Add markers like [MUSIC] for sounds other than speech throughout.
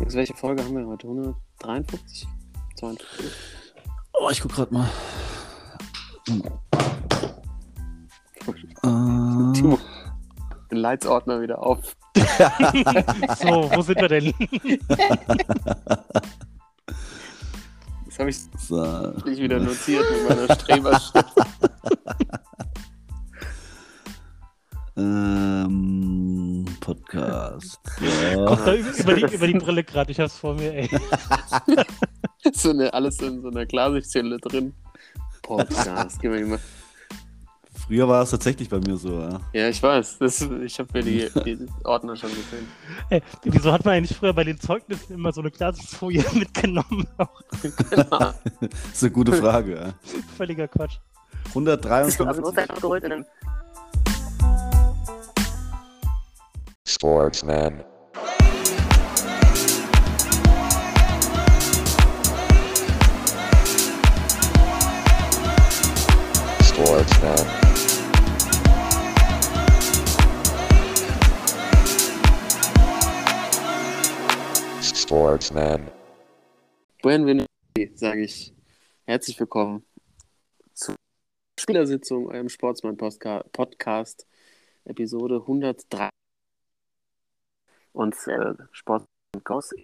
Jetzt, welche Folge haben wir heute? 153? 52? Oh, ich guck gerade mal. Timo, den Leitsordner wieder auf. [LAUGHS] So, wo sind wir denn? Das habe ich So. nicht wieder notiert mit meiner Streberschrift. Über, über, die, über die Brille gerade, ich hab's vor mir, ey. [LAUGHS] so eine, alles in so einer Klarsichtshülle drin. Podcast, gib mir mal. Früher war es tatsächlich bei mir so. Ja. Ja, ich weiß. Das, ich habe mir die, die Ordner schon gesehen. ey. Wieso hat man eigentlich früher bei den Zeugnissen immer so eine Glasfolie [LAUGHS] mitgenommen? Genau. [LAUGHS] Das ist eine gute Frage. Ja. völliger Quatsch. 153. abgeholt dann Sportsman. Sportsman. Sportsman. Buenvenido, sage ich. Herzlich willkommen zur Spielersitzung, eurem Sportsmann-Podcast, Episode 103. Und äh, Sportsmann Ghost.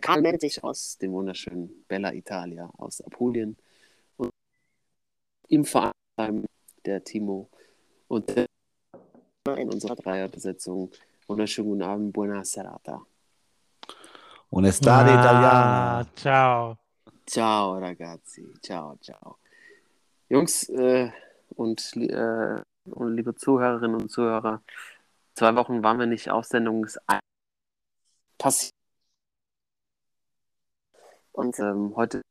Karl meldet sich aus dem wunderschönen Bella Italia, aus Apulien. Im Verein der Timo und der in unserer Dreierbesetzung. Wunderschönen guten Abend, buona serata. Onestade Italiana. Ah, ciao. Ciao ragazzi, ciao, ciao. Jungs äh, und, äh, und liebe Zuhörerinnen und Zuhörer, zwei Wochen waren wir nicht auf Sendungs passiert. Und ähm, heute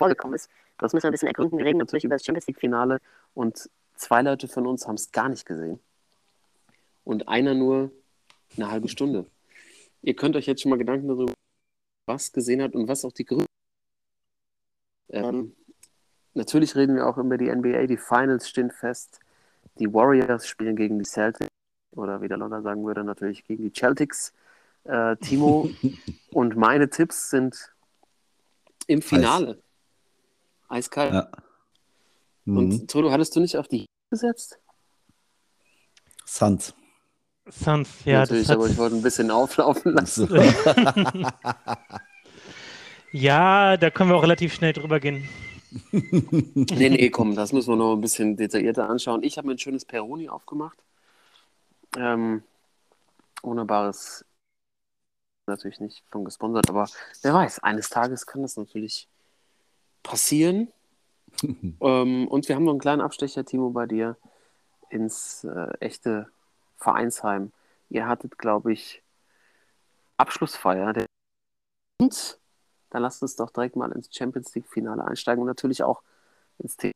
vorgekommen ist, das müssen wir ein bisschen ergründen. Wir reden natürlich über das Champions League-Finale und zwei Leute von uns haben es gar nicht gesehen. Und einer nur eine halbe Stunde. Ihr könnt euch jetzt schon mal Gedanken darüber was gesehen hat und was auch die Gründe. Ähm, natürlich reden wir auch über die NBA. Die Finals stehen fest. Die Warriors spielen gegen die Celtics. Oder wie der London sagen würde, natürlich gegen die Celtics. Äh, Timo [LAUGHS] und meine Tipps sind im Finale. Eiskalt. Ja. Mhm. Und Toto, hattest du nicht auf die gesetzt? Suns. Suns, ja, natürlich, das aber ich hat, wollte ein bisschen auflaufen lassen. [LAUGHS] Ja, da können wir auch relativ schnell drüber gehen. Nee, nee, komm, das müssen wir noch ein bisschen detaillierter anschauen. Ich habe mir ein schönes Peroni aufgemacht. Ähm, wunderbares, natürlich nicht von gesponsert, aber wer weiß, eines Tages kann das natürlich passieren. [LAUGHS] ähm, und wir haben noch einen kleinen Abstecher, Timo, bei dir ins äh, echte Vereinsheim. Ihr hattet, glaube ich, Abschlussfeier. Und dann lasst uns doch direkt mal ins Champions League-Finale einsteigen und natürlich auch ins Thema.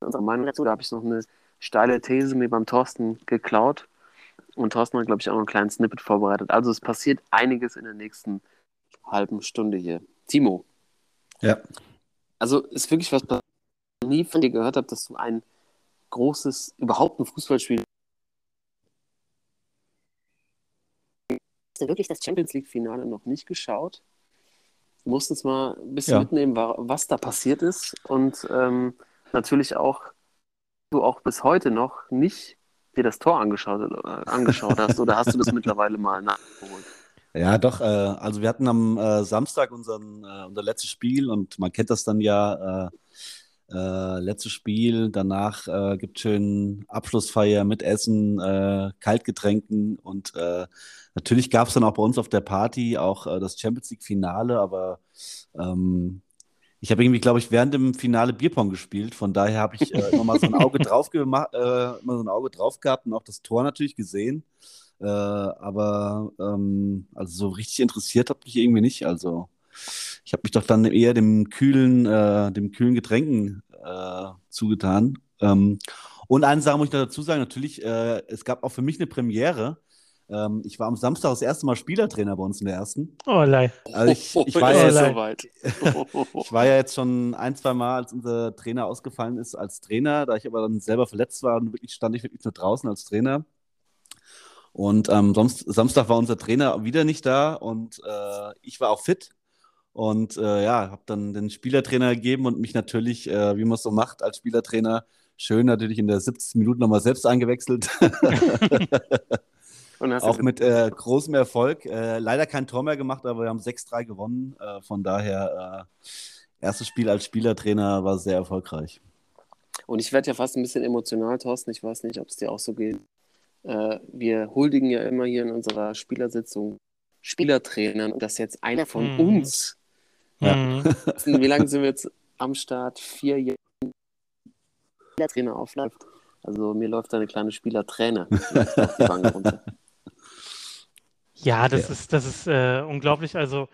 Unsere Meinung dazu, da habe ich noch eine steile These mir beim Thorsten geklaut. Und Thorsten hat, glaube ich, auch noch einen kleinen Snippet vorbereitet. Also es passiert einiges in der nächsten halben Stunde hier. Timo, Ja. also ist wirklich was, was ich nie von dir gehört habe, dass du ein großes, überhaupt ein Fußballspiel. Hast du wirklich das Champions League-Finale noch nicht geschaut? Du musst uns mal ein bisschen Ja. mitnehmen, wa- was da passiert ist. Und ähm, natürlich auch, du auch bis heute noch nicht dir das Tor angeschaut, äh, angeschaut hast. Oder hast du das mittlerweile mal nachgeholt? Ja, doch. Äh, also wir hatten am äh, Samstag unseren, äh, unser letztes Spiel und man kennt das dann ja. Äh, äh, letztes Spiel, danach äh, gibt schön Abschlussfeier mit Essen, äh, Kaltgetränken und natürlich gab es dann auch bei uns auf der Party auch das Champions League Finale, aber ähm, ich habe irgendwie, glaube ich, während dem Finale Bierpong gespielt, von daher habe ich immer mal so ein Auge drauf gemacht, immer so ein Auge drauf gehabt und auch das Tor natürlich gesehen. Äh, aber ähm, also so richtig interessiert hat mich irgendwie nicht. Also ich habe mich doch dann eher dem kühlen, äh, dem kühlen Getränken äh, zugetan. Ähm, und eine Sache muss ich noch dazu sagen, natürlich, äh, es gab auch für mich eine Premiere. Ähm, ich war am Samstag das erste Mal Spielertrainer bei uns in der ersten. Oh, lei. Also ich, [LAUGHS] ich, war ja es jetzt- soweit. [LAUGHS] ich war ja jetzt schon ein, zwei Mal, als unser Trainer ausgefallen ist, als Trainer. Da ich aber dann selber verletzt war, und wirklich, stand ich wirklich nur draußen als Trainer. Und ähm, sonst, Samstag war unser Trainer wieder nicht da und äh, ich war auch fit. Und äh, ja, habe dann den Spielertrainer gegeben und mich natürlich, äh, wie man es so macht als Spielertrainer, schön natürlich in der 70. Minute nochmal selbst eingewechselt. [LAUGHS] Auch mit äh, großem Erfolg. Äh, leider kein Tor mehr gemacht, aber wir haben 6-3 gewonnen. Äh, von daher, erstes Spiel als Spielertrainer war sehr erfolgreich. Und ich werde ja fast ein bisschen emotional, Thorsten. Ich weiß nicht, ob es dir auch so geht. Äh, wir huldigen ja immer hier in unserer Spielersitzung Spielertrainern und dass jetzt einer von Mhm. uns, Ja. Mhm. wie lange sind wir jetzt am Start? Vier Jahre Spielertrainer aufläuft. Also mir läuft da eine kleine Spielertrainer läuft [LAUGHS] auf die Wange runter. Ja, das Ja. ist, das ist äh, unglaublich. Also,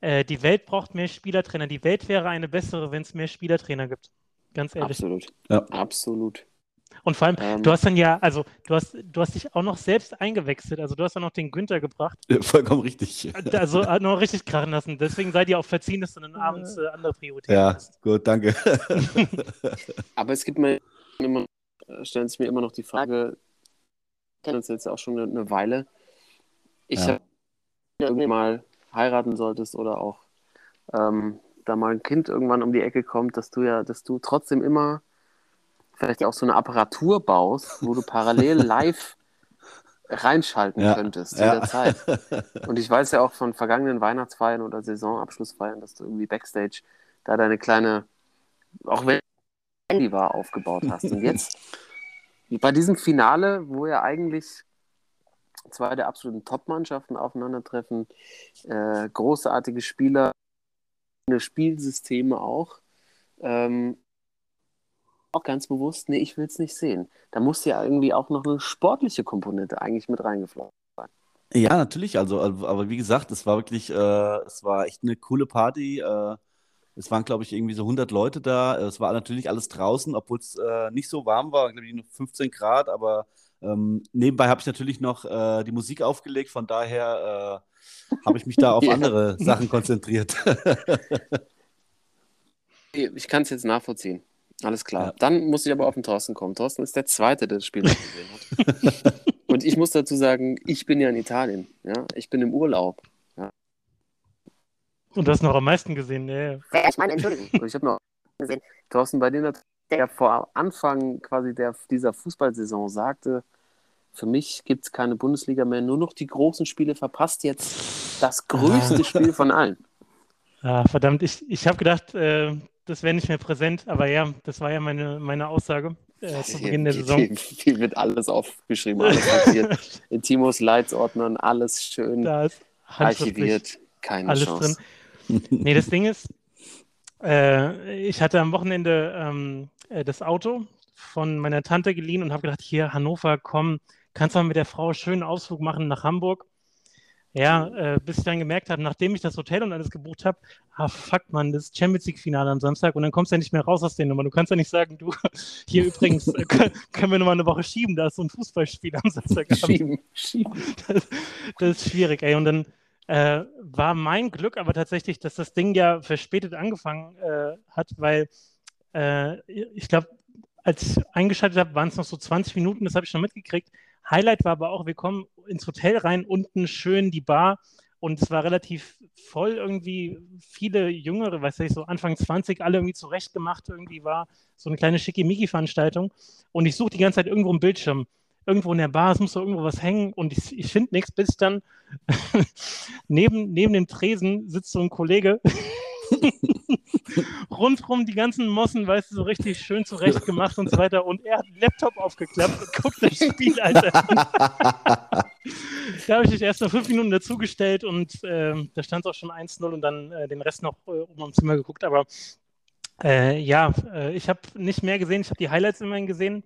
äh, die Welt braucht mehr Spielertrainer. Die Welt wäre eine bessere, wenn es mehr Spielertrainer gibt. Ganz ehrlich. Absolut. Ja. Absolut. Und vor allem, Ähm, du hast dann ja, also, du hast, du hast dich auch noch selbst eingewechselt. Also, du hast dann noch den Günther gebracht. Ja, Vollkommen richtig. Also, hat noch richtig krachen lassen. Deswegen seid ihr auch verziehen, dass du dann abends äh, andere Prioritäten Ja, hast. gut, danke. [LAUGHS] Aber es gibt mir immer, äh, stellen sich mir immer noch die Frage, wir kennen uns jetzt auch schon eine, eine Weile. Ich Ja. habe irgendwann mal heiraten solltest oder auch ähm, da mal ein Kind irgendwann um die Ecke kommt, dass du ja, dass du trotzdem immer vielleicht auch so eine Apparatur baust, wo du parallel [LAUGHS] live reinschalten Ja, könntest ja. jederzeit. [LAUGHS] Und ich weiß ja auch von vergangenen Weihnachtsfeiern oder Saisonabschlussfeiern, dass du irgendwie Backstage da deine kleine, auch wenn Handy war, aufgebaut hast. Und jetzt bei diesem Finale, wo ja eigentlich zwei der absoluten Top-Mannschaften aufeinandertreffen, äh, großartige Spieler, Spielsysteme auch, ähm, auch ganz bewusst, nee, ich will es nicht sehen. Da muss ja irgendwie auch noch eine sportliche Komponente eigentlich mit reingeflossen sein. Ja, natürlich. Also, also, aber wie gesagt, es war wirklich, äh, es war echt eine coole Party. Äh, es waren, glaube ich, irgendwie so 100 Leute da. Es war natürlich alles draußen, obwohl es äh, nicht so warm war, glaube ich, nur 15 Grad. Aber ähm, nebenbei habe ich natürlich noch äh, die Musik aufgelegt. Von daher äh, habe ich mich da [LAUGHS] auf Ja. andere Sachen konzentriert. [LAUGHS] Ich kann es jetzt nachvollziehen. Alles klar. Ja. Dann muss ich aber auf den Thorsten kommen. Thorsten ist der Zweite, der das Spiel nicht gesehen hat. [LAUGHS] Und ich muss dazu sagen, ich bin ja in Italien. Ja? Ich bin im Urlaub. Und du hast noch am meisten gesehen. Ja, ja. Ja, ich meine, Entschuldigung. Und [LAUGHS] ich habe noch gesehen, Thorsten, bei dir, der vor Anfang quasi der, dieser Fußballsaison sagte, für mich gibt es keine Bundesliga mehr, nur noch die großen Spiele, verpasst jetzt das größte Spiel von allen. Ah, verdammt, ich, ich habe gedacht, äh, das wäre nicht mehr präsent, aber ja, das war ja meine, meine Aussage äh, zu Beginn der Saison. Hier, hier wird alles aufgeschrieben, alles notiert. [LAUGHS] In Timos Leitsordnern, alles schön Da ist handschriftlich archiviert. Keine alles Chance. drin. Nee, das Ding ist, äh, ich hatte am Wochenende ähm, äh, das Auto von meiner Tante geliehen und habe gedacht, hier, Hannover, komm, kannst du mal mit der Frau schönen Ausflug machen nach Hamburg. Ja, äh, bis ich dann gemerkt habe, nachdem ich das Hotel und alles gebucht habe, ah fuck man, das Champions League-Finale am Samstag und dann kommst du ja nicht mehr raus aus den Nummern. Du kannst ja nicht sagen, du, [LAUGHS] hier übrigens, äh, [LAUGHS] können, können wir nochmal eine Woche schieben, da ist so ein Fußballspiel am Samstagabend. Schieben, schieben. Das, das ist schwierig, ey. Und dann äh, war mein Glück aber tatsächlich, dass das Ding ja verspätet angefangen äh, hat, weil äh, ich glaube, als ich eingeschaltet habe, waren es noch so 20 Minuten, das habe ich schon mitgekriegt. Highlight war aber auch, wir kommen ins Hotel rein, unten schön die Bar. Und es war relativ voll irgendwie, viele Jüngere, weiß ich, so Anfang 20, alle irgendwie zurechtgemacht, irgendwie war. So eine kleine Schickimicki-Veranstaltung. Und ich suche die ganze Zeit irgendwo im Bildschirm. Irgendwo in der Bar, es muss doch irgendwo was hängen. Und ich, ich finde nichts, bis dann [LAUGHS] neben, neben dem Tresen sitzt so ein Kollege. [LAUGHS] Rundrum die ganzen Mossen, weißt du, so richtig schön zurecht gemacht und so weiter. Und er hat den Laptop aufgeklappt und guckt das Spiel, Alter. da habe ich dich erst noch fünf Minuten dazugestellt und ähm, da stand es auch schon 1-0 und dann äh, den Rest noch äh, um am Zimmer geguckt. Aber äh, ja, äh, ich habe nicht mehr gesehen, ich habe die Highlights immerhin gesehen.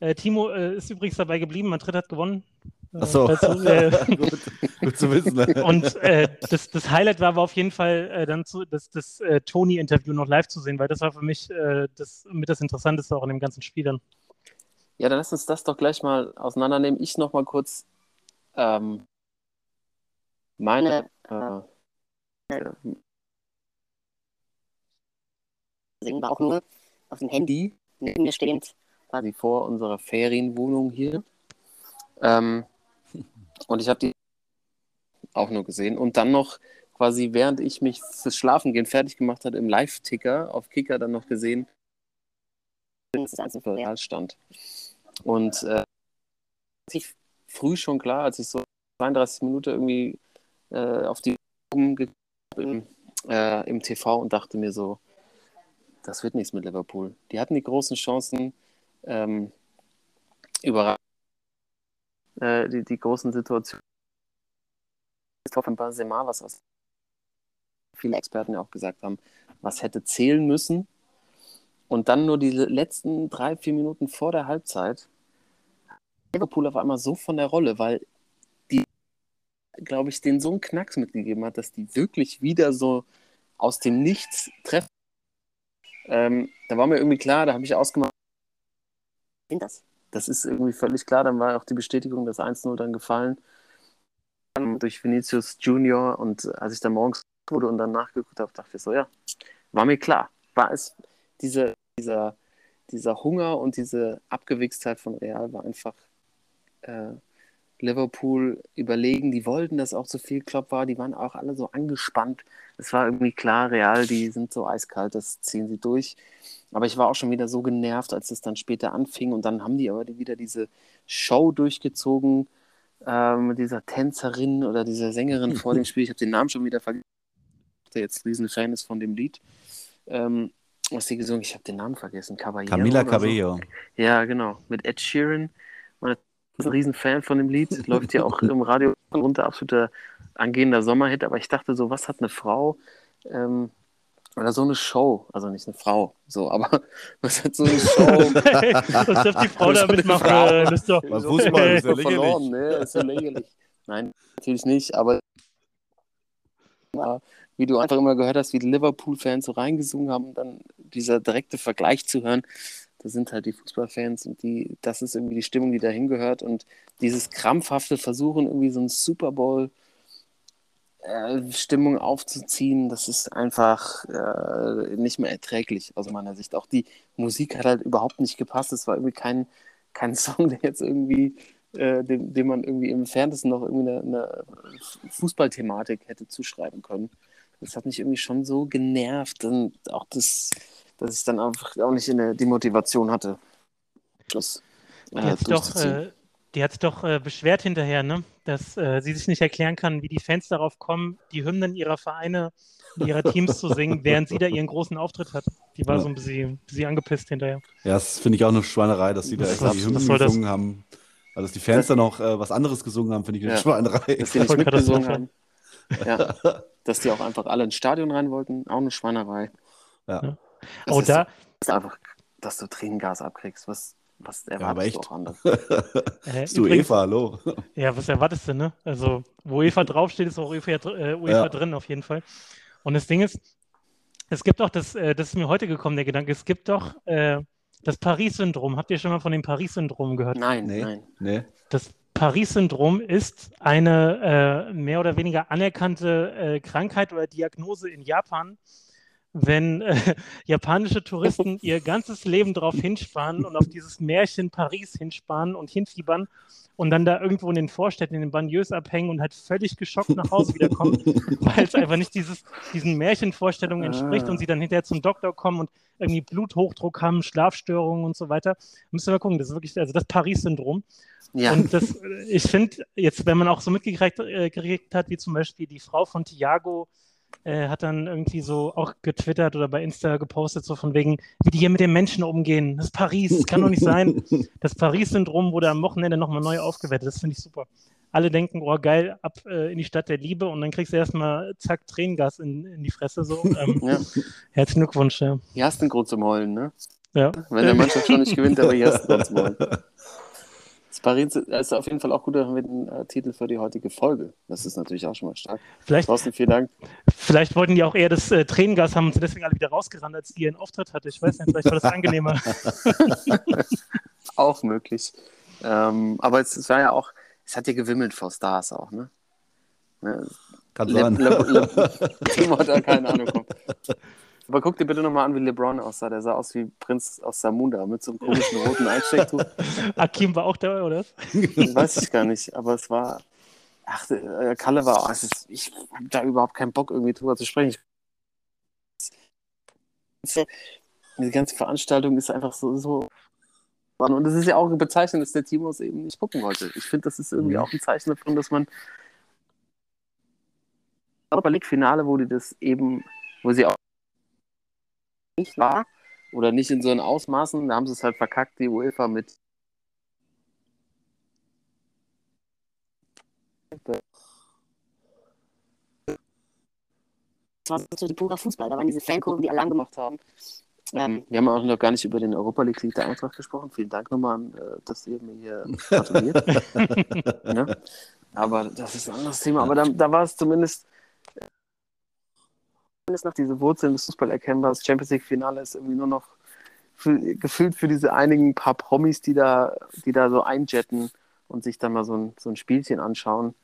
Äh, Timo äh, ist übrigens dabei geblieben, Madrid hat gewonnen. Äh, Ach so. du, [LAUGHS] äh, gut, gut zu wissen. [LAUGHS] und äh, das, das Highlight war aber auf jeden Fall äh, dann zu, das, das äh, Tony-Interview noch live zu sehen, weil das war für mich äh, das mit das Interessanteste auch in dem ganzen Spiel dann. Ja, dann lass uns das doch gleich mal auseinandernehmen. Ich noch mal kurz ähm, meine äh, Singen war auch nur auf dem Handy neben mir stehend. Quasi vor unserer Ferienwohnung hier. Ähm, [LAUGHS] Und ich habe die auch nur gesehen. Und dann noch quasi, während ich mich fürs Schlafengehen fertig gemacht hatte, im Live-Ticker auf Kicker dann noch gesehen, dass das Ganze für Real stand. Und äh, früh schon klar, als ich so 32 Minuten irgendwie äh, auf die umgeguckt im, äh, im TV und dachte mir so, das wird nichts mit Liverpool. Die hatten die großen Chancen, ähm, überraschend äh, die, die großen Situationen. Tor von Benzema, was, was viele Experten ja auch gesagt haben, was hätte zählen müssen. Und dann nur die letzten drei, vier Minuten vor der Halbzeit Liverpool auf einmal so von der Rolle, weil die, glaube ich, den so einen Knacks mitgegeben hat, dass die wirklich wieder so aus dem Nichts treffen. Ähm, da war mir irgendwie klar, da habe ich ausgemacht, das. Das ist irgendwie völlig klar. Dann war auch die Bestätigung, dass 1-0 dann gefallen. Durch Vinicius Junior und als ich dann morgens wurde und dann nachgeguckt habe, dachte ich so, ja, war mir klar. War es, diese, dieser, dieser Hunger und diese Abgewichstheit von Real war einfach äh, Liverpool überlegen. Die wollten, dass auch so viel Klopp war. Die waren auch alle so angespannt. Es war irgendwie klar, Real, die sind so eiskalt, das ziehen sie durch. Aber ich war auch schon wieder so genervt, als es dann später anfing. Und dann haben die aber wieder diese Show durchgezogen äh, mit dieser Tänzerin oder dieser Sängerin vor dem Spiel. Ich habe den Namen schon wieder vergessen, der jetzt riesen Fan ist von dem Lied. Ähm, was sie gesungen? Ich habe den Namen vergessen. Caballero Camila Cabello. So. Ja, genau. Mit Ed Sheeran. Und ein riesen Fan von dem Lied. Läuft ja auch im Radio runter. Absoluter angehender Sommerhit. Aber ich dachte so, was hat eine Frau ähm, oder so eine Show, also nicht eine Frau, so, aber [LAUGHS] was hat so eine Show? [LAUGHS] was darf die Frau da mitmachen? Das ist doch Beim Fußball ist ja verloren, lächerlich. ne? Ist ja lächerlich. Nein, natürlich nicht, aber wie du einfach immer gehört hast, wie die Liverpool-Fans so reingesungen haben und dann dieser direkte Vergleich zu hören, da sind halt die Fußballfans und die, das ist irgendwie die Stimmung, die dahin gehört und dieses krampfhafte Versuchen, irgendwie so ein Super Bowl äh, Stimmung aufzuziehen, das ist einfach äh, nicht mehr erträglich aus meiner Sicht. Auch die Musik hat halt überhaupt nicht gepasst. Es war irgendwie kein, kein [LAUGHS] Song, der jetzt irgendwie, äh, dem, dem man irgendwie im Entferntesten noch irgendwie eine, eine Fußballthematik hätte zuschreiben können. Das hat mich irgendwie schon so genervt und auch das, dass ich dann einfach auch nicht in der, die Motivation hatte, das die hat sich doch, äh, die hat doch äh, beschwert hinterher, ne? dass äh, sie sich nicht erklären kann, wie die Fans darauf kommen, die Hymnen ihrer Vereine, ihrer Teams zu singen, [LAUGHS] während sie da ihren großen Auftritt hat. Die war Ja. so ein bisschen, bisschen angepisst hinterher. Ja, das finde ich auch eine Schweinerei, dass die da extra die Hymnen soll das? gesungen haben. Also, dass die Fans dann noch äh, was anderes gesungen haben, finde ich eine Ja. Schweinerei. dass die nicht mitgesungen haben. Ja, dass die auch einfach alle ins Stadion rein wollten, auch eine Schweinerei. Ja. Das Oh, ist, da, ist einfach, dass du Tränengas abkriegst. Was, was erwartest aber du auch anders? [LAUGHS] äh, Bist du übrigens- Eva, hallo? Ja, was erwartest du, ne? Also, wo UEFA [LAUGHS] draufsteht, ist auch UEFA, dr- äh, UEFA Ja. drin, auf jeden Fall. Und das Ding ist, es gibt doch das, äh, das ist mir heute gekommen, der Gedanke, es gibt doch äh, das Paris-Syndrom. Habt ihr schon mal von dem Paris-Syndrom gehört? Nein, Nee. nein. Nee. Das Paris-Syndrom ist eine äh, mehr oder weniger anerkannte äh, Krankheit oder Diagnose in Japan, wenn äh, japanische Touristen ihr ganzes Leben darauf hinsparen und auf dieses Märchen Paris hinsparen und hinfiebern und dann da irgendwo in den Vorstädten, in den Banlieues abhängen und halt völlig geschockt nach Hause wiederkommen, [LAUGHS] weil es einfach nicht dieses, diesen Märchenvorstellungen entspricht Ah. und sie dann hinterher zum Doktor kommen und irgendwie Bluthochdruck haben, Schlafstörungen und so weiter. Müssen wir mal gucken, das ist wirklich, also das Paris-Syndrom. Ja, Und das, ich finde, jetzt, wenn man auch so mitgekriegt äh, hat, wie zum Beispiel die Frau von Thiago, äh, hat dann irgendwie so auch getwittert oder bei Insta gepostet, so von wegen, wie die hier mit den Menschen umgehen. Das ist Paris, das kann doch nicht sein. [LAUGHS] Das Paris-Syndrom wurde am Wochenende nochmal neu aufgewertet. Das finde ich super. Alle denken, oh geil, ab äh, in die Stadt der Liebe und dann kriegst du erstmal zack Tränengas in, in die Fresse. So. [LAUGHS] Ähm, ja. herzlichen Glückwunsch. Ja. Hier hast du einen Grund zum Heulen, ne? Ja. Wenn der Mannschaft schon nicht gewinnt, aber hier hast du einen Grund zum Heulen. [LAUGHS] Paris ist auf jeden Fall auch gut, da haben wir den äh, Titel für die heutige Folge. Das ist natürlich auch schon mal stark. Vielleicht, Thorsten, vielen Dank. vielleicht wollten die auch eher das äh, Tränengas haben und sind deswegen alle wieder rausgerannt, als die ihren Auftritt hatte. Ich weiß nicht, vielleicht war das angenehmer. Auch möglich. Ähm, aber es, es war ja auch, es hat ja gewimmelt vor Stars auch, ne? ne? Kann Le, sein. Le, Le, da keine Ahnung. Komm. Aber guck dir bitte nochmal an, wie LeBron aussah. Der sah aus wie Prinz aus Samunda mit so einem komischen roten Einstecktuch. [LAUGHS] Akim war auch dabei, oder? Weiß ich gar nicht, aber es war. Ach, äh, Kalle war. Ist, ich habe da überhaupt keinen Bock, irgendwie drüber zu sprechen. Ich, diese ganze Veranstaltung ist einfach so. so und es ist ja auch bezeichnend, dass der Timo es eben nicht gucken wollte. Ich finde, das ist irgendwie Mhm. auch ein Zeichen davon, dass man. Europa League-Finale, wo die das eben, wo sie auch nicht war oder nicht in so einen Ausmaßen, da haben sie es halt verkackt, die UEFA mit Das war so purer Fußball. Da waren diese Fankurven, die alle lang gemacht haben. Ähm, wir haben auch noch gar nicht über den Europa League Sieg der Eintracht gesprochen. Vielen Dank nochmal, äh, dass ihr mir hier gratuliert. [LAUGHS] ne? Aber das ist ein anderes Thema. Aber da, da war es zumindest, zumindest noch diese Wurzeln des Fußball erkennbar. Das Champions League Finale ist irgendwie nur noch für, gefühlt für diese einigen paar Promis, die da, die da so einjetten und sich dann mal so ein, so ein Spielchen anschauen,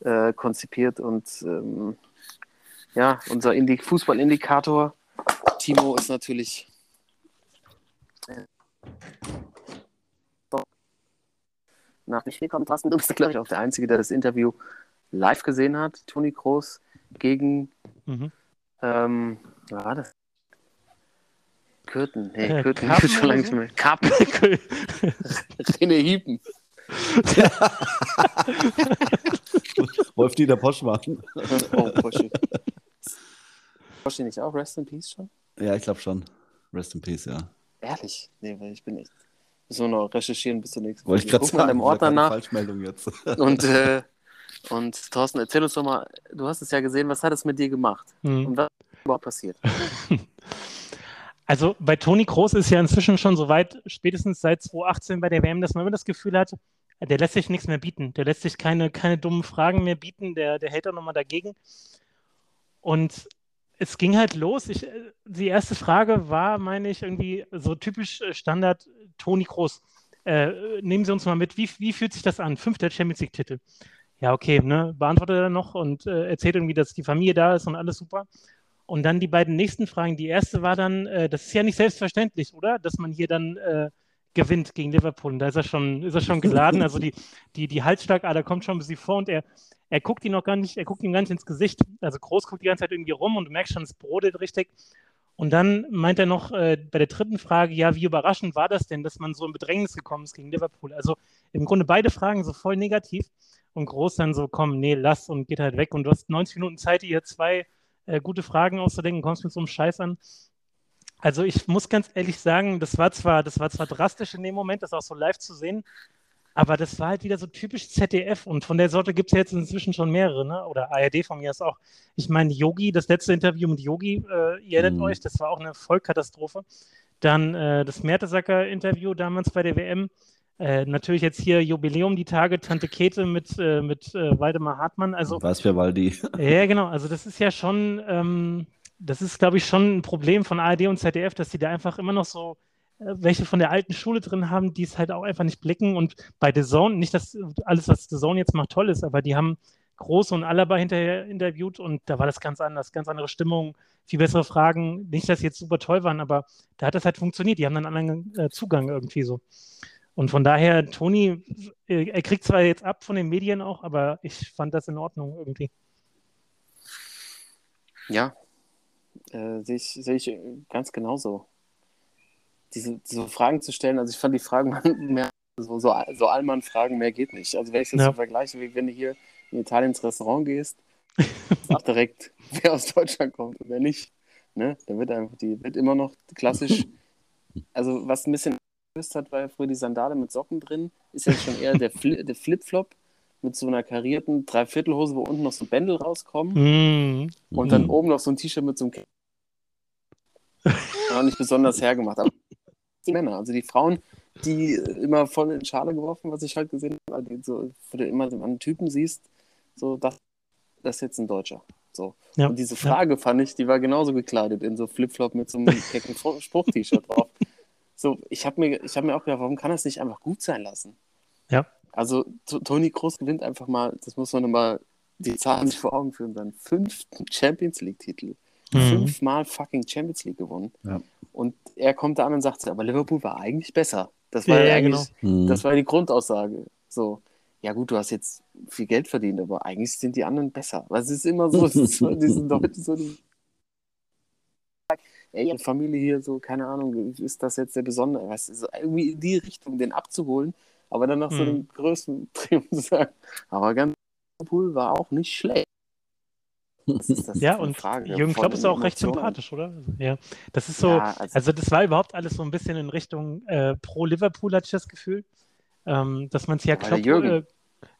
äh, konzipiert. Und ähm, ja, unser Indi Fußballindikator Timo ist natürlich nach Nicht willkommen, Thorsten. Du bist, glaube ich, auch der Einzige, der das Interview live gesehen hat. Toni Kroos gegen, Mhm. Ähm, was war das? Kürten. Nee, Äh, Kürten Karpen gibt schon lange nicht mehr. Karpen. René Hiepen. [LAUGHS] Wolf-Dieter Poschmann. oh, Porsche. Porsche nicht auch? Rest in Peace schon? Ja, ich glaube schon. Rest in Peace, ja. Ehrlich? Nee, weil ich bin echt. Müssen wir noch recherchieren bis zur nächsten Wollte ich gerade mal in sagen. dem Ordner keine nach. Falschmeldung jetzt. Und, äh, [LAUGHS] und Thorsten, erzähl uns doch mal, du hast es ja gesehen, was hat es mit dir gemacht? Mhm. Und was ist überhaupt passiert? [LAUGHS] Also bei Toni Kroos ist ja inzwischen schon so weit, spätestens seit 2018 bei der WM, dass man immer das Gefühl hat, der lässt sich nichts mehr bieten. Der lässt sich keine, keine dummen Fragen mehr bieten. Der, der hält auch nochmal dagegen. Und es ging halt los. Ich, die erste Frage war, meine ich, irgendwie so typisch äh, Standard Toni Kroos. Äh, nehmen Sie uns mal mit, wie, wie fühlt sich das an? Fünfter Champions League-Titel. Ja, okay, ne? Beantwortet er noch und äh, erzählt irgendwie, dass die Familie da ist und alles super. Und dann die beiden nächsten Fragen. Die erste war dann, äh, das ist ja nicht selbstverständlich, oder? Dass man hier dann äh, gewinnt gegen Liverpool. Und da ist er schon, ist er schon geladen. Also die, die, die Halsschlagader kommt schon ein bisschen vor und er, er guckt ihn noch gar nicht, er guckt ihm gar nicht ins Gesicht. Also Groß guckt die ganze Zeit irgendwie rum und du merkst schon, es brodelt richtig. Und dann meint er noch äh, bei der dritten Frage, ja, wie überraschend war das denn, dass man so in Bedrängnis gekommen ist gegen Liverpool? Also im Grunde beide Fragen so voll negativ. Und Groß dann so, komm, nee, lass und geht halt weg. Und du hast 90 Minuten Zeit, dir zwei äh, gute Fragen auszudenken, kommst mit so einem Scheiß an. Also ich muss ganz ehrlich sagen, das war zwar, das war zwar drastisch in dem Moment, das auch so live zu sehen, aber das war halt wieder so typisch ZDF und von der Sorte gibt es ja jetzt inzwischen schon mehrere, ne? Oder ARD von mir ist auch. Ich meine, Yogi, das letzte Interview mit Yogi, äh, ihr erinnert Mhm. euch, das war auch eine Vollkatastrophe. Dann äh, das Mertesacker-Interview damals bei der WM. Äh, natürlich jetzt hier Jubiläum, die Tage, Tante Kete mit, äh, mit äh, Waldemar Hartmann. Also Weiß wer Waldi. [LAUGHS] ja, genau. Also das ist ja schon, ähm, das ist, glaube ich, schon ein Problem von ARD und ZDF, dass die da einfach immer noch so äh, welche von der alten Schule drin haben, die es halt auch einfach nicht blicken. Und bei The Zone, nicht, dass alles, was The Zone jetzt macht, toll ist, aber die haben Groß und Alaba hinterher interviewt und da war das ganz anders, ganz andere Stimmung, viel bessere Fragen. Nicht, dass sie jetzt super toll waren, aber da hat das halt funktioniert. Die haben dann einen anderen äh, Zugang irgendwie so. Und von daher, Toni, äh, er kriegt zwar jetzt ab von den Medien auch, aber ich fand das in Ordnung irgendwie. Ja, äh, sehe ich, sehe ich ganz genauso. Diese, diese Fragen zu stellen, also ich fand die Fragen [LAUGHS] mehr, so, so, so Allmann-Fragen, mehr geht nicht. Also wenn ich das Ja. so vergleiche, wie wenn du hier in Italien ins Restaurant gehst, sag direkt, [LAUGHS] wer aus Deutschland kommt und wer nicht. Ne? Da wird einfach die, wird immer noch klassisch, also was ein bisschen gelöst hat, war ja früher die Sandale mit Socken drin, ist jetzt schon eher der, Fli [LAUGHS] der Flipflop mit so einer karierten Dreiviertelhose, wo unten noch so Bändel rauskommen. Mm. Und dann Mhm. oben noch so ein T-Shirt mit so einem K Auch nicht besonders hergemacht. Aber die Männer, also die Frauen, die immer voll in Schale geworfen, was ich halt gesehen habe, die so, wo du immer so einen Typen siehst, so, das, das ist jetzt ein Deutscher. So. Ja. Und diese Frage fand ich, die war genauso gekleidet in so Flipflop mit so einem kecken Spruch- Spruch-T-Shirt drauf. So, ich habe mir, ich hab mir auch gedacht, warum kann das nicht einfach gut sein lassen? Ja. Also Toni Kroos gewinnt einfach mal, das muss man nochmal die Zahlen sich vor Augen führen, seinen fünften Champions League-Titel Mhm. fünfmal fucking Champions League gewonnen. Ja. Und er kommt da an und sagt, so, aber Liverpool war eigentlich besser. Das war Ja, ja, eigentlich, Mhm. das war die Grundaussage. So, ja gut, du hast jetzt viel Geld verdient, aber eigentlich sind die anderen besser. Weil es ist immer so, es ist so diese [LAUGHS] Leute so, die ey, ihre Familie hier so, keine Ahnung, ist das jetzt der Besondere? Weißt du, so irgendwie in die Richtung, den abzuholen, aber dann nach so Mhm. einem größten [LAUGHS] Triumph zu sagen, aber ganz Liverpool war auch nicht schlecht. Das ist- das [LAUGHS] Ja, und Frage Jürgen Klopp ist auch recht sympathisch, oder? Ja, das ist so, Ja, also, also das war überhaupt alles so ein bisschen in Richtung äh, pro Liverpool, hatte ich das Gefühl. Ähm, dass man es ja Klopp, Jürgen- äh,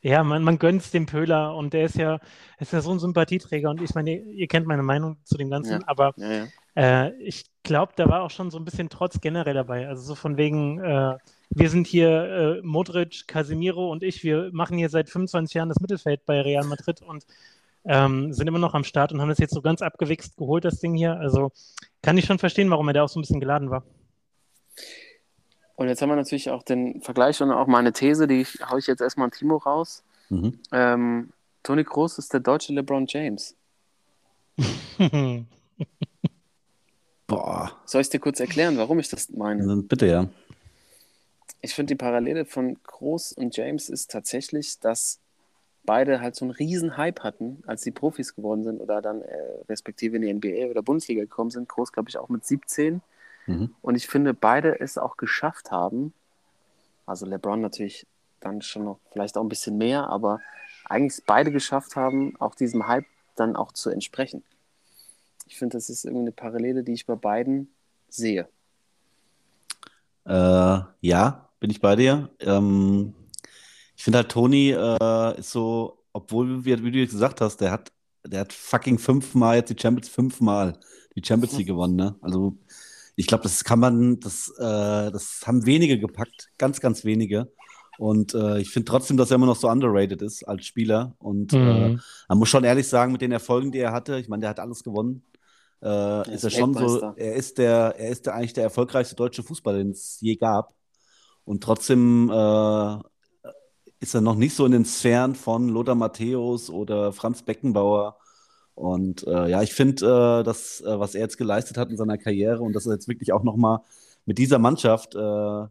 ja, man, man gönnt es dem Pöhler und der ist ja, ist ja so ein Sympathieträger und ich meine, ihr, kennt meine Meinung zu dem Ganzen, Ja. aber ja, ja. äh, ich glaube, da war auch schon so ein bisschen Trotz generell dabei. Also so von wegen, äh, wir sind hier äh, Modric, Casemiro und ich, wir machen hier seit 25 Jahren das Mittelfeld bei Real Madrid und ähm, sind immer noch am Start und haben das jetzt so ganz abgewichst geholt, das Ding hier. Also kann ich schon verstehen, warum er da auch so ein bisschen geladen war. Und jetzt haben wir natürlich auch den Vergleich und auch meine These, die haue ich jetzt erstmal an Timo raus. Mhm. Ähm, Toni Kroos ist der deutsche LeBron James. [LAUGHS] Boah, Soll ich dir kurz erklären, warum ich das meine? dann bitte ja. Ich finde, die Parallele von Kroos und James ist tatsächlich, dass beide halt so einen riesen Hype hatten, als sie Profis geworden sind oder dann äh, respektive in die NBA oder Bundesliga gekommen sind. Kroos, glaube ich, auch mit 17. Mhm. Und ich finde, beide es auch geschafft haben. Also LeBron natürlich dann schon noch vielleicht auch ein bisschen mehr, aber eigentlich beide geschafft haben, auch diesem Hype dann auch zu entsprechen. Ich finde, das ist irgendwie eine Parallele, die ich bei beiden sehe. Äh, ja, bin ich bei dir. Ähm, ich finde halt, Toni äh, ist so, obwohl, wie, wie du gesagt hast, der hat, der hat fucking fünfmal jetzt die Champions, fünfmal die Champions League [LAUGHS] gewonnen, ne? Also ich glaube, das kann man, das, äh, das haben wenige gepackt, ganz, ganz wenige. Und äh, ich finde trotzdem, dass er immer noch so underrated ist als Spieler. Und äh, Mhm. man muss schon ehrlich sagen, mit den Erfolgen, die er hatte, ich meine, der hat alles gewonnen. Äh, ist ist er schon so, er ist der, er ist der, eigentlich der erfolgreichste deutsche Fußballer, den es je gab. Und trotzdem äh, ist er noch nicht so in den Sphären von Lothar Matthäus oder Franz Beckenbauer. Und äh, ja, ich finde, äh, das, äh, was er jetzt geleistet hat in seiner Karriere und dass er jetzt wirklich auch nochmal mit dieser Mannschaft, äh,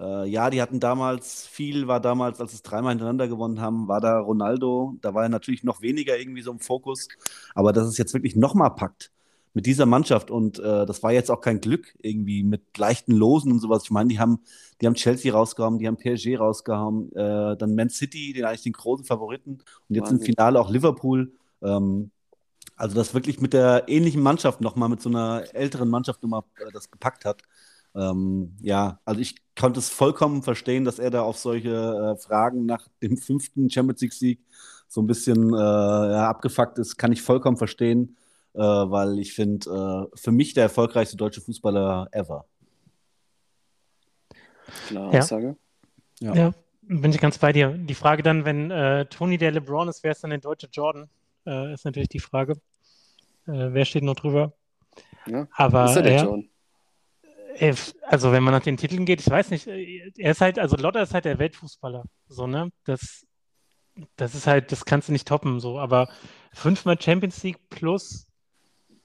äh, ja, die hatten damals viel, war damals, als es dreimal hintereinander gewonnen haben, war da Ronaldo, da war er natürlich noch weniger irgendwie so im Fokus, aber dass es jetzt wirklich nochmal packt mit dieser Mannschaft und äh, das war jetzt auch kein Glück irgendwie mit leichten Losen und sowas. Ich meine, die haben, die haben Chelsea rausgehauen, die haben PSG rausgehauen, dann Man City, den eigentlich den großen Favoriten und jetzt im Wahnsinn. Finale auch Liverpool. Ähm, also das wirklich mit der ähnlichen Mannschaft nochmal, mit so einer älteren Mannschaft nochmal äh, das gepackt hat. Ähm, ja, also ich konnte es vollkommen verstehen, dass er da auf solche äh, Fragen nach dem fünften Champions League-Sieg so ein bisschen äh, ja, abgefuckt ist, kann ich vollkommen verstehen, äh, weil ich finde, äh, für mich der erfolgreichste deutsche Fußballer ever. Klare Ja. Aussage. Ja. Ja, bin ich ganz bei dir. Die Frage dann, wenn äh, Tony der LeBron ist, wer ist dann der deutsche Jordan? Äh, ist natürlich die Frage. Äh, wer steht noch drüber? Ja. Aber ist er der ja, John? äh, also wenn man nach den Titeln geht, ich weiß nicht, äh, er ist halt, also Lotta ist halt der Weltfußballer. So, ne? Das, das ist halt, das kannst du nicht toppen, so, aber fünfmal Champions League plus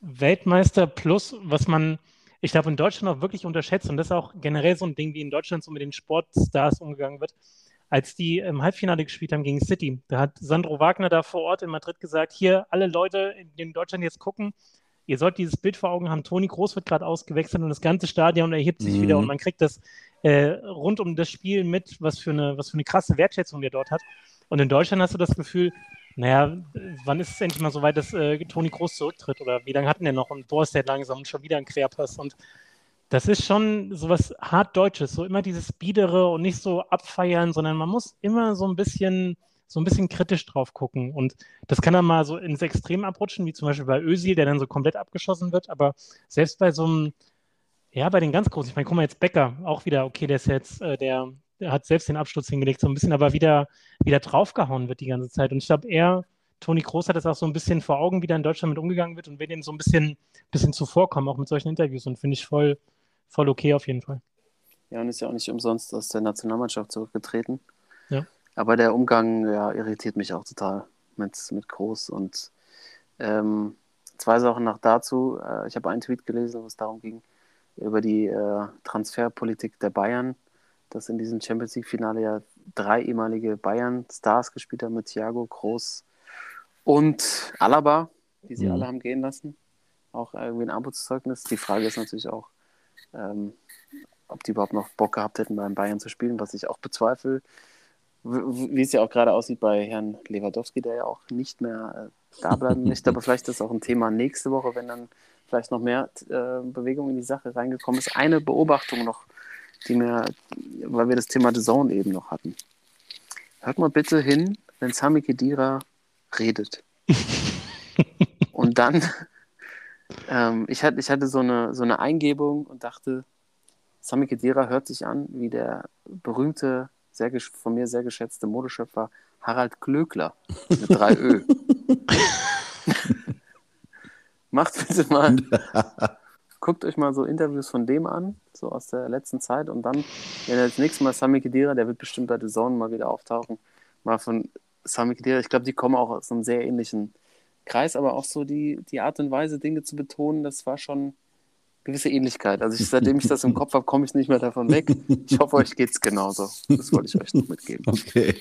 Weltmeister plus, was man, ich glaube, in Deutschland auch wirklich unterschätzt, und das ist auch generell so ein Ding, wie in Deutschland so mit den Sportstars umgegangen wird. Als die im Halbfinale gespielt haben gegen City, da hat Sandro Wagner da vor Ort in Madrid gesagt: Hier, alle Leute, die in Deutschland jetzt gucken, ihr sollt dieses Bild vor Augen haben. Toni Groß wird gerade ausgewechselt und das ganze Stadion erhebt sich Mhm. wieder und man kriegt das äh, rund um das Spiel mit, was für eine, was für eine krasse Wertschätzung der dort hat. Und in Deutschland hast du das Gefühl, naja, wann ist es endlich mal so weit, dass äh, Toni Groß zurücktritt? Oder wie lange hatten der noch? Und boah, ist der langsam und schon wieder ein Querpass. Und das ist schon sowas hart Deutsches, so immer dieses Biedere und nicht so abfeiern, sondern man muss immer so ein bisschen, so ein bisschen kritisch drauf gucken. Und das kann dann mal so ins Extrem abrutschen, wie zum Beispiel bei Özil, der dann so komplett abgeschossen wird. Aber selbst bei so einem, ja, bei den ganz großen, ich meine, guck mal jetzt Becker, auch wieder, okay, der ist jetzt, äh, der, der hat selbst den Absturz hingelegt, so ein bisschen, aber wieder, wieder draufgehauen wird die ganze Zeit. Und ich glaube, er, Toni Kroos hat das auch so ein bisschen vor Augen, wie da in Deutschland mit umgegangen wird und will dem so ein bisschen, bisschen zuvorkommen, auch mit solchen Interviews. Und finde ich voll, voll okay auf jeden Fall. Ja, und ist ja auch nicht umsonst aus der Nationalmannschaft zurückgetreten. Ja. Aber der Umgang ja, irritiert mich auch total mit, mit Groß. Und ähm, zwei Sachen noch dazu. Äh, ich habe einen Tweet gelesen, wo es darum ging, über die äh, Transferpolitik der Bayern, dass in diesem Champions League-Finale ja drei ehemalige Bayern-Stars gespielt haben mit Thiago, Groß und Alaba, die sie Mhm. alle haben gehen lassen. Auch irgendwie ein Armutszeugnis. Die Frage ist natürlich auch, ähm, ob die überhaupt noch Bock gehabt hätten, beim Bayern zu spielen, was ich auch bezweifle. Wie es ja auch gerade aussieht bei Herrn Lewandowski, der ja auch nicht mehr äh, da bleiben [LAUGHS] möchte. Aber vielleicht ist das auch ein Thema nächste Woche, wenn dann vielleicht noch mehr äh, Bewegung in die Sache reingekommen ist. Eine Beobachtung noch, die mir, weil wir das Thema The Zone eben noch hatten. Hört mal bitte hin, wenn Sami Khedira redet. [LAUGHS] Und dann, ähm, ich, hatte, ich hatte so eine, so eine Eingebung und dachte, Sami Khedira hört sich an wie der berühmte, sehr, von mir sehr geschätzte Modeschöpfer Harald Glöckler mit drei Ö. [LAUGHS] [LAUGHS] Macht bitte mal, [LAUGHS] guckt euch mal so Interviews von dem an, so aus der letzten Zeit und dann, wenn ihr das nächste Mal Sami Khedira, der wird bestimmt bei The Zone mal wieder auftauchen, mal von Sami Khedira, ich glaube, die kommen auch aus einem sehr ähnlichen Kreis, aber auch so die, die Art und Weise, Dinge zu betonen, das war schon gewisse Ähnlichkeit. Also ich, seitdem ich das im Kopf habe, komme ich nicht mehr davon weg. Ich hoffe, euch geht's genauso. Das wollte ich euch noch mitgeben. Okay.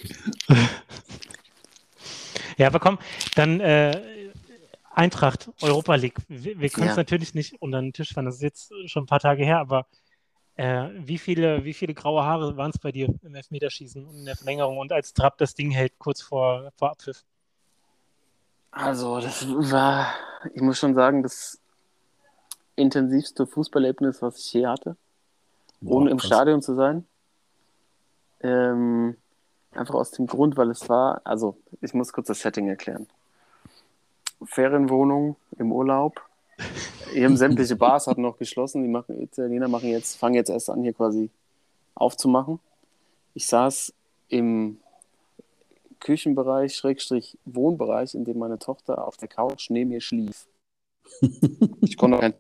Ja, aber komm, dann äh, Eintracht, Europa League. Wir, wir können es Ja. natürlich nicht unter den Tisch fahren, das ist jetzt schon ein paar Tage her, aber äh, wie, viele, wie viele graue Haare waren es bei dir im Elfmeterschießen und in der Verlängerung und als Trapp das Ding hält, kurz vor, vor Abpfiff? Also, das war, ich muss schon sagen, das intensivste Fußballerlebnis, was ich je hatte, ohne Boah, im krass. Stadion zu sein. Ähm, einfach aus dem Grund, weil es war, also ich muss kurz das Setting erklären. Ferienwohnung im Urlaub. [LAUGHS] Hier haben sämtliche Bars hatten noch geschlossen. Die machen, Italiener machen jetzt, fangen jetzt erst an, hier quasi aufzumachen. Ich saß im Küchenbereich, Schrägstrich Wohnbereich, in dem meine Tochter auf der Couch neben mir schlief. [LAUGHS] Ich konnte kein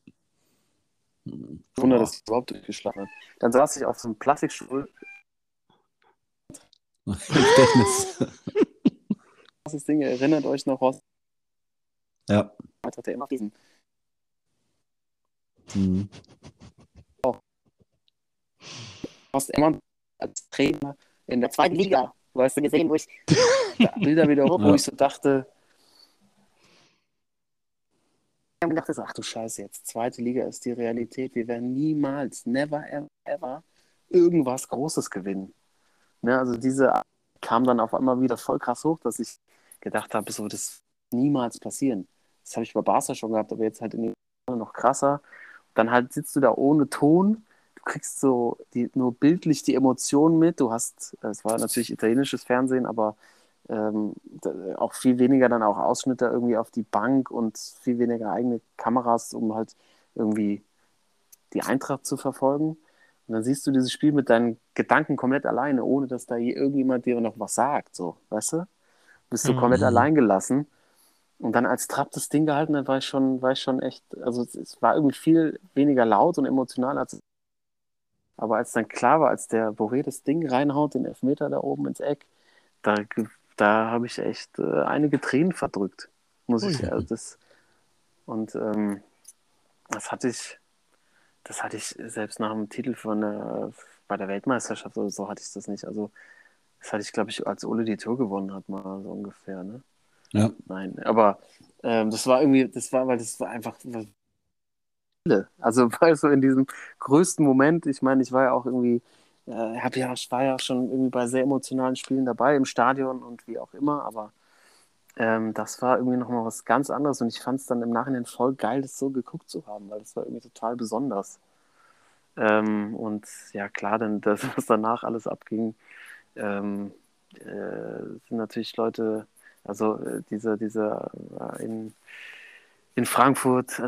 Wunder, dass sie überhaupt durchgeschlafen hat. Dann saß ich auf so einem Plastikstuhl. [LAUGHS] Das Ding, erinnert euch noch, Horst ja. hatte immer auf diesen Mhm. Horst Emmer als Trainer in der zweiten Liga. Weißt du, gesehen, wo ich Bilder wieder hoch, wo Ja. ich so dachte, dann gedacht dachte so, ach du Scheiße, jetzt zweite Liga ist die Realität. Wir werden niemals, never, ever, ever irgendwas Großes gewinnen. Ne, also diese kam dann auf einmal wieder voll krass hoch, dass ich gedacht habe, so das wird niemals passieren. Das habe ich bei Barca schon gehabt, aber jetzt halt in den noch krasser. Dann halt sitzt du da ohne Ton, kriegst so die, nur bildlich die Emotionen mit. Du hast, es war natürlich italienisches Fernsehen, aber ähm, auch viel weniger dann auch Ausschnitte irgendwie auf die Bank und viel weniger eigene Kameras, um halt irgendwie die Eintracht zu verfolgen. Und dann siehst du dieses Spiel mit deinen Gedanken komplett alleine, ohne dass da irgendjemand dir noch was sagt, so, weißt du? Bist du Mhm. komplett allein gelassen. Und dann als Trapp das Ding gehalten hat, war ich schon, war ich schon echt, also es, es war irgendwie viel weniger laut und emotional als aber als dann klar war, als der Boré das Ding reinhaut, den Elfmeter da oben ins Eck, da, da habe ich echt äh, einige Tränen verdrückt, muss ich Ui. also das Und ähm, das hatte ich, das hatte ich selbst nach dem Titel von der, bei der Weltmeisterschaft oder so hatte ich das nicht. Also das hatte ich, glaube ich, als Ole die Tour gewonnen hat, mal so ungefähr, ne? Ja. Nein, aber ähm, das war irgendwie, das war, weil das war einfach, also [LAUGHS] weil so in diesem größten Moment, ich meine, ich war ja auch irgendwie, äh, hab ja, ich war ja schon irgendwie bei sehr emotionalen Spielen dabei im Stadion und wie auch immer, aber ähm, das war irgendwie nochmal was ganz anderes und ich fand es dann im Nachhinein voll geil, das so geguckt zu haben, weil das war irgendwie total besonders. Ähm, und ja, klar, dann [LAUGHS] das, was danach alles abging, ähm, äh, sind natürlich Leute, also äh, diese, diese äh, in, in Frankfurt,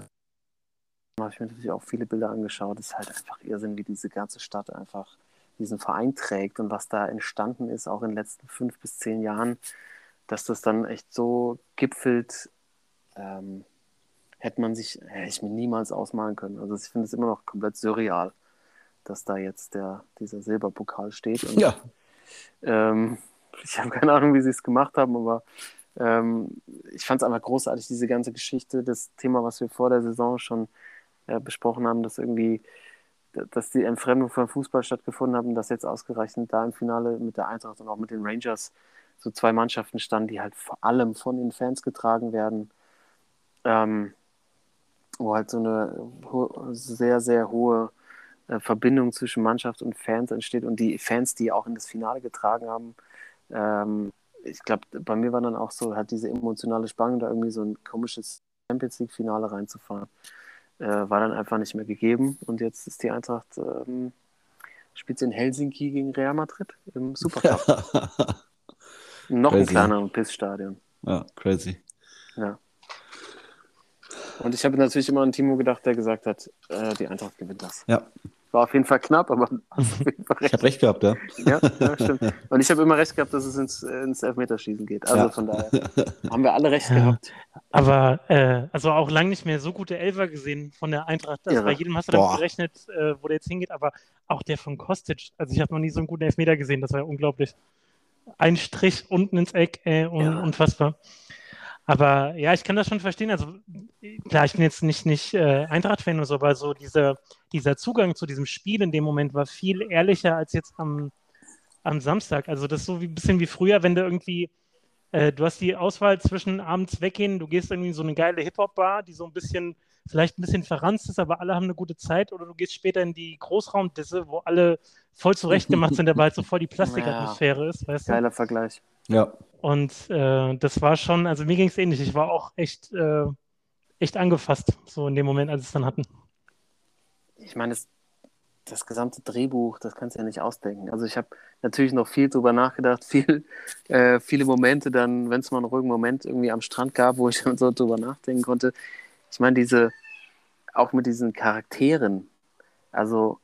habe ich mir natürlich auch viele Bilder angeschaut. Es ist halt einfach Irrsinn, wie diese ganze Stadt einfach diesen Verein trägt und was da entstanden ist, auch in den letzten fünf bis zehn Jahren, dass das dann echt so gipfelt, ähm, hätte man sich, hätte ich mir niemals ausmalen können. Also ich finde es immer noch komplett surreal, dass da jetzt der, dieser Silberpokal steht. Und, Ja, ähm, [LAUGHS] ich habe keine Ahnung, wie sie es gemacht haben, aber Ähm, ich fand es einfach großartig, diese ganze Geschichte, das Thema, was wir vor der Saison schon äh, besprochen haben, dass irgendwie, dass die Entfremdung von Fußball stattgefunden haben, dass jetzt ausgerechnet da im Finale mit der Eintracht und auch mit den Rangers so zwei Mannschaften standen, die halt vor allem von den Fans getragen werden. Ähm, wo halt so eine sehr, sehr hohe äh, Verbindung zwischen Mannschaft und Fans entsteht und die Fans, die auch in das Finale getragen haben. Ähm, ich glaube, bei mir war dann auch so, hat diese emotionale Spannung, da irgendwie so ein komisches Champions League-Finale reinzufahren, äh, war dann einfach nicht mehr gegeben. Und jetzt ist die Eintracht, ähm, spielt sie in Helsinki gegen Real Madrid im Supercup. [LAUGHS] Noch ein Crazy. kleineren Pissstadion. ja, crazy. Ja. Und ich habe natürlich immer an Timo gedacht, der gesagt hat, äh, die Eintracht gewinnt das. Ja, War auf jeden Fall knapp, aber hast [LAUGHS] auf jeden Fall ich habe recht gehabt, ja. Ja, ja, stimmt. Und ich habe immer recht gehabt, dass es ins, ins Elfmeterschießen geht. Also Ja. von daher haben wir alle recht Ja. gehabt. Aber äh, also auch lange nicht mehr so gute Elfer gesehen von der Eintracht. Also bei jedem hast du damit gerechnet, äh, wo der jetzt hingeht. Aber auch der von Kostic. Also ich habe noch nie so einen guten Elfmeter gesehen. Das war ja unglaublich. Ein Strich unten ins Eck, äh, un Ja. unfassbar. Aber ja, ich kann das schon verstehen. Also klar, ich bin jetzt nicht, nicht äh, Eintracht-Fan oder so, aber so dieser, dieser Zugang zu diesem Spiel in dem Moment war viel ehrlicher als jetzt am, am Samstag. Also das ist so wie ein bisschen wie früher, wenn du irgendwie äh, du hast die Auswahl zwischen abends weggehen, du gehst irgendwie in so eine geile Hip-Hop-Bar, die so ein bisschen, vielleicht ein bisschen verranzt ist, aber alle haben eine gute Zeit, oder du gehst später in die Großraumdisse, wo alle voll zurechtgemacht [LAUGHS] sind, aber halt so voll die Plastikatmosphäre ist, weißt du? Geiler Vergleich. Ja, Und äh, das war schon, also mir ging es ähnlich. Ich war auch echt, äh, echt angefasst, so in dem Moment, als es dann hatten. Ich meine, das, das gesamte Drehbuch, das kannst du ja nicht ausdenken. Also ich habe natürlich noch viel drüber nachgedacht, [LAUGHS] viel, äh, viele Momente dann, wenn es mal einen ruhigen Moment irgendwie am Strand gab, wo ich dann so drüber nachdenken konnte. Ich meine, diese, auch mit diesen Charakteren, also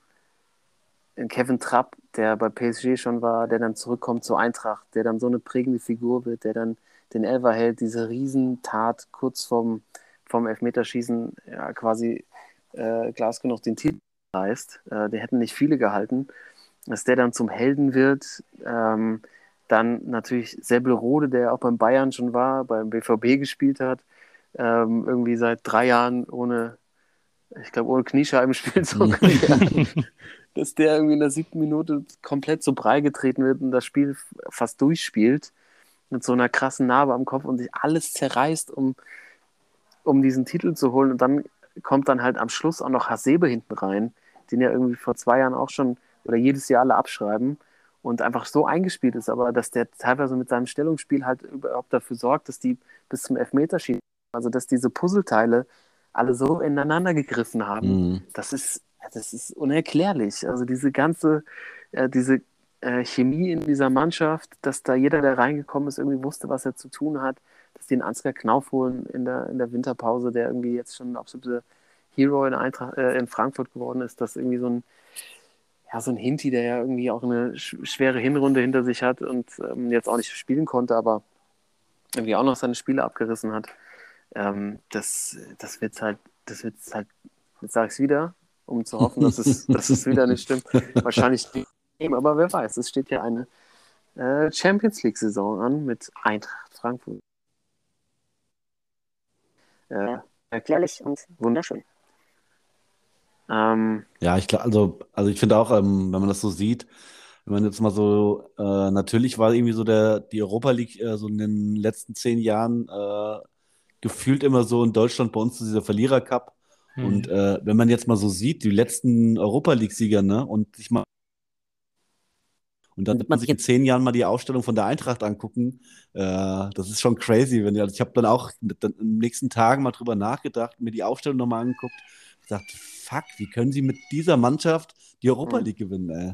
Kevin Trapp, der bei PSG schon war, der dann zurückkommt zur Eintracht, der dann so eine prägende Figur wird, der dann den Elfer hält, diese Riesentat kurz vorm, vorm Elfmeterschießen ja, quasi äh, Glasgow noch den Titel reißt. Äh, die hätten nicht viele gehalten. Dass der dann zum Helden wird. Ähm, dann natürlich Sebelrode, der auch beim Bayern schon war, beim BVB gespielt hat. Ähm, irgendwie seit drei Jahren ohne, ich glaube, ohne Kniescheibenspielzug. [LAUGHS] [LAUGHS] dass der irgendwie in der siebten Minute komplett zu Brei getreten wird und das Spiel fast durchspielt mit so einer krassen Narbe am Kopf und sich alles zerreißt, um, um diesen Titel zu holen. Und dann kommt dann halt am Schluss auch noch Hasebe hinten rein, den ja irgendwie vor zwei Jahren auch schon oder jedes Jahr alle abschreiben und einfach so eingespielt ist, aber dass der teilweise mit seinem Stellungsspiel halt überhaupt dafür sorgt, dass die bis zum Elfmeter schießen. Also dass diese Puzzleteile alle so ineinander gegriffen haben, Mhm. das ist, das ist unerklärlich. Also diese ganze, äh, diese äh, Chemie in dieser Mannschaft, dass da jeder, der reingekommen ist, irgendwie wusste, was er zu tun hat, dass die einen Ansgar Knauf holen in der, in der Winterpause, der irgendwie jetzt schon ein absoluter Hero in, Eintracht, äh, in Frankfurt geworden ist, dass irgendwie so ein, ja, so ein Hinti, der ja irgendwie auch eine sch schwere Hinrunde hinter sich hat und ähm, jetzt auch nicht spielen konnte, aber irgendwie auch noch seine Spiele abgerissen hat. Ähm, das das wird halt, das wird halt, jetzt sage ich es wieder, um zu hoffen, dass es, dass es wieder nicht stimmt. [LAUGHS] Wahrscheinlich nicht, aber wer weiß, es steht ja eine äh, Champions League-Saison an mit Eintracht Frankfurt. Äh, Ja. Erklärlich und wunderschön. ähm, Ja, ich glaube, also, also ich finde auch, ähm, wenn man das so sieht, wenn man jetzt mal so, äh, natürlich war irgendwie so der, die Europa League äh, so in den letzten zehn Jahren äh, gefühlt immer so in Deutschland bei uns so dieser Verlierer-Cup. Hm. Und äh, wenn man jetzt mal so sieht, die letzten Europa League-Sieger, ne, und sich mal und dann wird man sich in zehn Jahren mal die Ausstellung von der Eintracht angucken. Äh, das ist schon crazy. Wenn, also ich habe dann auch dann in den nächsten Tagen mal drüber nachgedacht, mir die Ausstellung nochmal angeguckt. gesagt, fuck, wie können sie mit dieser Mannschaft die Europa Mhm. League gewinnen, ey?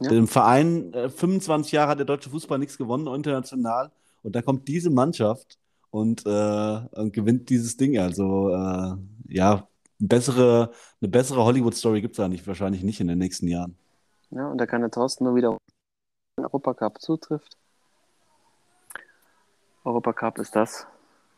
Ja. Dem Verein, äh, 25 Jahre hat der deutsche Fußball nichts gewonnen, international. Und dann kommt diese Mannschaft und, äh, und gewinnt dieses Ding. Also, äh, ja, bessere, eine bessere Hollywood-Story gibt es eigentlich wahrscheinlich nicht in den nächsten Jahren. ja, und da kann der Thorsten nur wieder den Europacup zutrifft. Europacup ist das,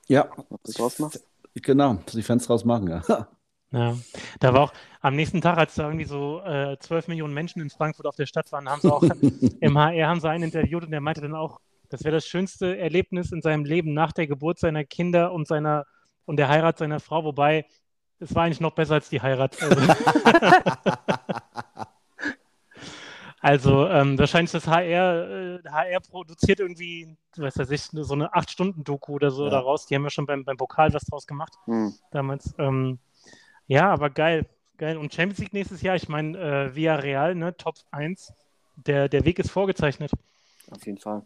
Ja, was du draus machst. genau, dass die Fans draus machen, ja. Ja, da war auch am nächsten Tag, als da irgendwie so äh, 12 Millionen Menschen in Frankfurt auf der Stadt waren, haben sie auch [LAUGHS] im HR haben sie einen interviewt und der meinte dann auch, Das wäre das schönste Erlebnis in seinem Leben nach der Geburt seiner Kinder und seiner und der Heirat seiner Frau, wobei es war eigentlich noch besser als die Heirat. [LAUGHS] Also, ähm, wahrscheinlich das HR, äh, HR produziert irgendwie, was weiß ich, so eine 8-Stunden-Doku oder so Ja. daraus. Die haben ja schon beim, beim Pokal was draus gemacht Hm. damals. Ähm, ja, aber geil. Geil. Und Champions League nächstes Jahr, ich meine, äh, Villarreal, ne, Top 1. Der, der Weg ist vorgezeichnet. Auf jeden Fall.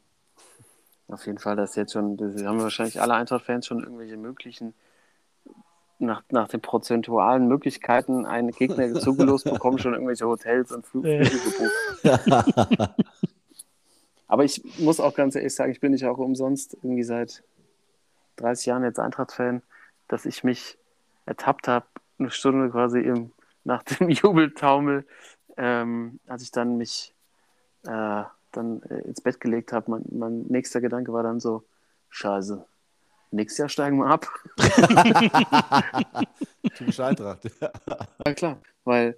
Auf jeden Fall, das ist jetzt schon, das haben wahrscheinlich alle Eintracht-Fans schon irgendwelche möglichen, nach, nach den prozentualen Möglichkeiten einen Gegner [LAUGHS] zugelost bekommen, schon irgendwelche Hotels und. Flüge gebucht. [LAUGHS] Aber ich muss auch ganz ehrlich sagen, ich bin nicht auch umsonst irgendwie seit 30 Jahren jetzt Eintracht-Fan, dass ich mich ertappt habe, eine Stunde quasi im, nach dem [LAUGHS] Jubeltaumel, ähm, als ich dann mich äh, dann äh, ins Bett gelegt habe. Mein, mein nächster Gedanke war dann so, scheiße, nächstes Jahr steigen wir ab. [LAUGHS] Typisch Eintracht. Ja klar, weil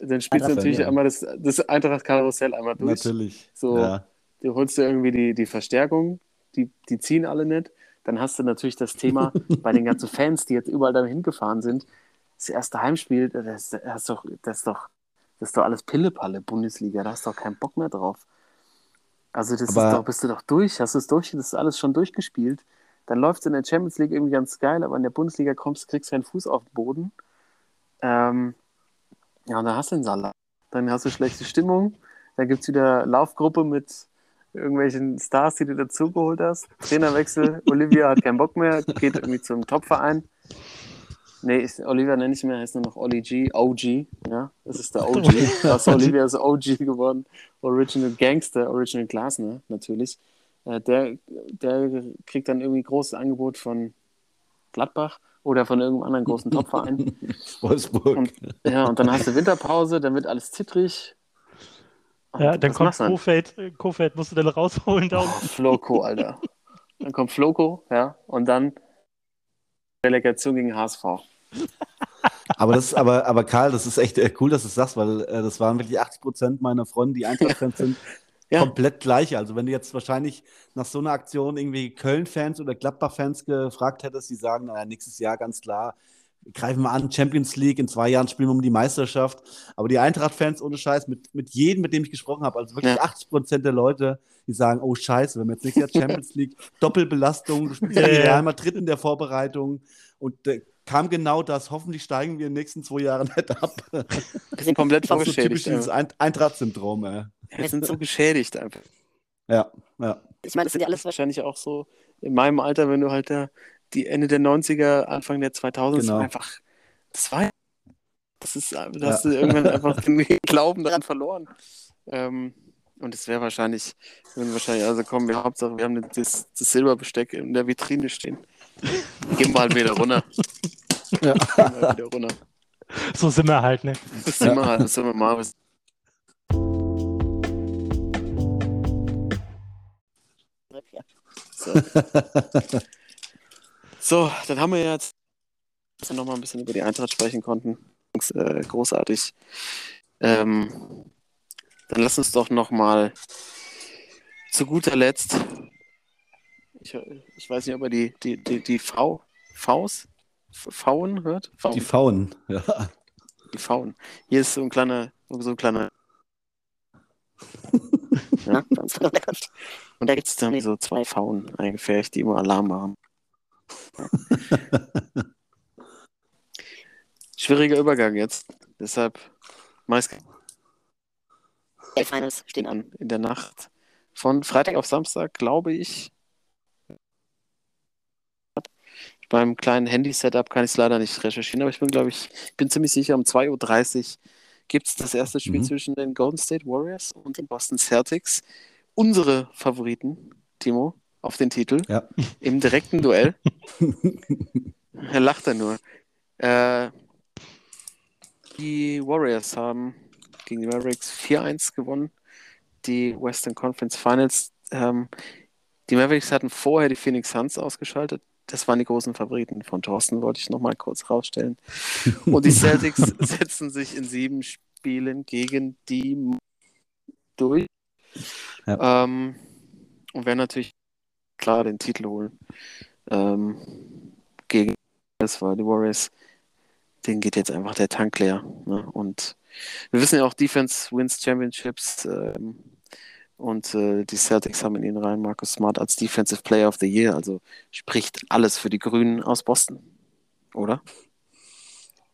dann spielst du natürlich ja. einmal das, das Eintracht-Karussell einmal durch. Natürlich. So, Ja. du holst dir irgendwie die, die Verstärkung, die, die ziehen alle nicht. Dann hast du natürlich das Thema [LAUGHS] bei den ganzen Fans, die jetzt überall da hingefahren sind. Das erste Heimspiel, das, das, ist doch, das, ist doch, das ist doch alles Pillepalle, Bundesliga. Da hast du doch keinen Bock mehr drauf. Also, das Aber- ist doch, bist du doch durch, hast du es durch, das ist alles schon durchgespielt. Dann läuft es in der Champions League irgendwie ganz geil, aber in der Bundesliga kommst, kriegst du keinen Fuß auf den Boden. Ähm, ja, und dann hast du den Salat. Dann hast du schlechte Stimmung. Dann gibt es wieder Laufgruppe mit irgendwelchen Stars, die du dazugeholt hast. Trainerwechsel. [LAUGHS] Olivia hat keinen Bock mehr, geht irgendwie zum Topverein. Nee, ich, Olivia nenne ich mehr, heißt nur noch Oli G, OG. Ja, das ist der OG. Das [LAUGHS] Olivia ist OG geworden. Original Gangster, Original Glasner, natürlich. Äh, der, der kriegt dann irgendwie ein großes Angebot von Gladbach oder von irgendeinem anderen großen Topverein. [LAUGHS] Wolfsburg. Und, ja, und dann hast du Winterpause, dann wird alles zittrig. Und Ja, dann kommt? Kofeld, Kofeld musst du dann rausholen da Oh. Floco, Alter. Dann kommt Floco, ja, und dann Relegation gegen HSV. Aber das aber, aber Karl, das ist echt äh, cool, dass du es sagst, weil äh, das waren wirklich 80 Prozent meiner Freunde, die Eintracht-Fans sind, [LAUGHS] Ja. komplett gleich. Also wenn du jetzt wahrscheinlich nach so einer Aktion irgendwie Köln-Fans oder Gladbach-Fans gefragt hättest, die sagen, naja, nächstes Jahr ganz klar, greifen wir an, Champions League, in zwei Jahren spielen wir um die Meisterschaft. Aber die Eintracht-Fans, ohne Scheiß, mit, mit jedem, mit dem ich gesprochen habe, also wirklich Ja. 80 Prozent der Leute, die sagen, oh Scheiße, wenn wir jetzt nächstes Jahr [LAUGHS] Champions League, Doppelbelastung, du spielst Ja. Real Madrid in der Vorbereitung und äh, kam genau das, hoffentlich steigen wir in den nächsten zwei Jahren nicht ab. Wir sind komplett [LAUGHS] Das ist so typisch dieses Eintracht-Syndrom, ey. Wir sind so geschädigt einfach. Ja, ja. Ich meine, das sind ja alles wahrscheinlich auch so in meinem Alter, wenn du halt da die Ende der 90er, Anfang der 2000er, das Genau. einfach, das war, das ist, da hast du irgendwann einfach den [LAUGHS] Glauben daran verloren. Ähm, und es wäre wahrscheinlich, würden wahrscheinlich, also komm, wir Hauptsache, wir haben das, das Silberbesteck in der Vitrine stehen. [LAUGHS] Gehen wir halt wieder runter. Ja. Gehen wir wieder runter. So sind wir halt, ne? Das sind wir halt, das sind wir mal. ja. So. [LAUGHS] so, dann haben wir jetzt, dass wir noch mal ein bisschen über die Eintracht sprechen konnten. Äh, großartig. Ähm, dann lass uns doch noch mal zu guter Letzt, ich, ich weiß nicht, ob er die, die, die, die V, Vs, Vauen hört? Die Vauen, Faun, ja. die Vauen. Hier ist so ein kleiner, so ein kleiner [LAUGHS] Ja, der Kopf. Und da gibt es dann so zwei Pfauen eingefärbt, die immer Alarm machen. Schwieriger Übergang jetzt. Deshalb meist Finals stehen an in der Nacht von Freitag auf Samstag, glaube ich. Beim kleinen Handy-Setup kann ich es leider nicht recherchieren, aber ich bin, glaube ich, ich bin ziemlich sicher, um 2.30 Uhr gibt es das erste Spiel Mhm. zwischen den Golden State Warriors und den Boston Celtics. Unsere Favoriten, Timo, auf den Titel. Ja. Im direkten Duell. [LAUGHS] er lacht er nur. Äh, die Warriors haben gegen die Mavericks 4-1 gewonnen. Die Western Conference Finals. Ähm, die Mavericks hatten vorher die Phoenix Suns ausgeschaltet. Das waren die großen Favoriten von Thorsten, wollte ich nochmal kurz rausstellen. Und die Celtics [LAUGHS] setzen sich in sieben Spielen gegen die durch. Ja. Ähm, und werden natürlich klar den Titel holen. Ähm, gegen das war die Warriors. Den geht jetzt einfach der Tank leer. Ne? Und wir wissen ja auch, Defense wins Championships. Ähm, und äh, die Celtics haben in ihren Reihen Marcus Smart als Defensive Player of the Year. Also spricht alles für die Grünen aus Boston. Oder?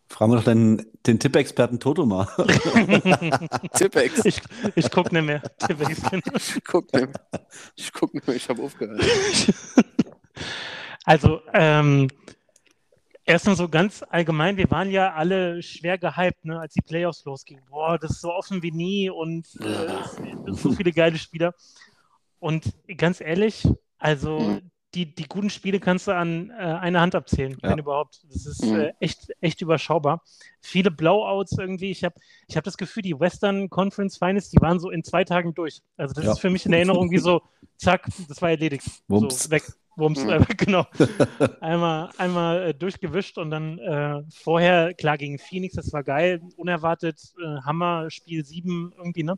Fragen wir doch den, den Tippexperten Toto mal. [LAUGHS] Tippex. Ich, ich gucke nicht mehr. Tippex. guck nicht mehr. Ich guck nicht mehr, ich habe aufgehört. Also, ähm, erstmal so ganz allgemein, wir waren ja alle schwer gehypt, ne, als die Playoffs losgingen. Boah, das ist so offen wie nie und äh, so viele geile Spieler. Und ganz ehrlich, also Mhm. die, die guten Spiele kannst du an äh, einer Hand abzählen, Ja. wenn überhaupt. Das ist Mhm. äh, echt, echt überschaubar. Viele Blowouts irgendwie. Ich habe ich hab das Gefühl, die Western Conference Finals, die waren so in zwei Tagen durch. Also das Ja. ist für mich in Erinnerung wie so, zack, das war erledigt. Wumps. So, weg. Wumms, Mhm. äh, [LAUGHS] genau. [LAUGHS] einmal einmal äh, durchgewischt und dann äh, vorher, klar, gegen Phoenix, das war geil, unerwartet, äh, Hammer, Spiel 7 irgendwie, ne?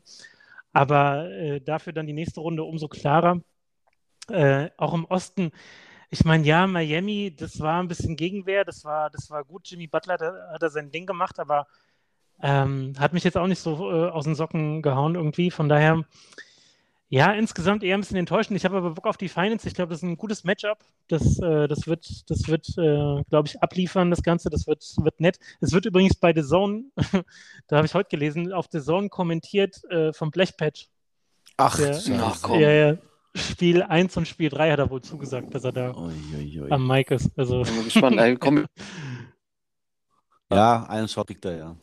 Aber äh, dafür dann die nächste Runde umso klarer. Äh, auch im Osten, ich meine, ja, Miami, das war ein bisschen Gegenwehr, das war, das war gut. Jimmy Butler da, hat er sein Ding gemacht, aber ähm, hat mich jetzt auch nicht so aus den Socken gehauen irgendwie. Von daher, ja, insgesamt eher ein bisschen enttäuschend. Ich habe aber Bock auf die Finals. Ich glaube, das ist ein gutes Matchup. Das, äh, das wird, das wird äh, glaube ich, abliefern, das Ganze. Das wird, wird nett. Es wird übrigens bei The Zone, [LAUGHS] da habe ich heute gelesen, auf The Zone kommentiert äh, vom Blechpatch. Ach, Der-. Ach, komm. Ja, ja. Spiel 1 und Spiel 3 hat er wohl zugesagt, dass er da Ui, ui, ui. am Mic ist. Also, Bin mal gespannt. Ey, komm, [LAUGHS] Ja, einen Shot kriegt er, ja.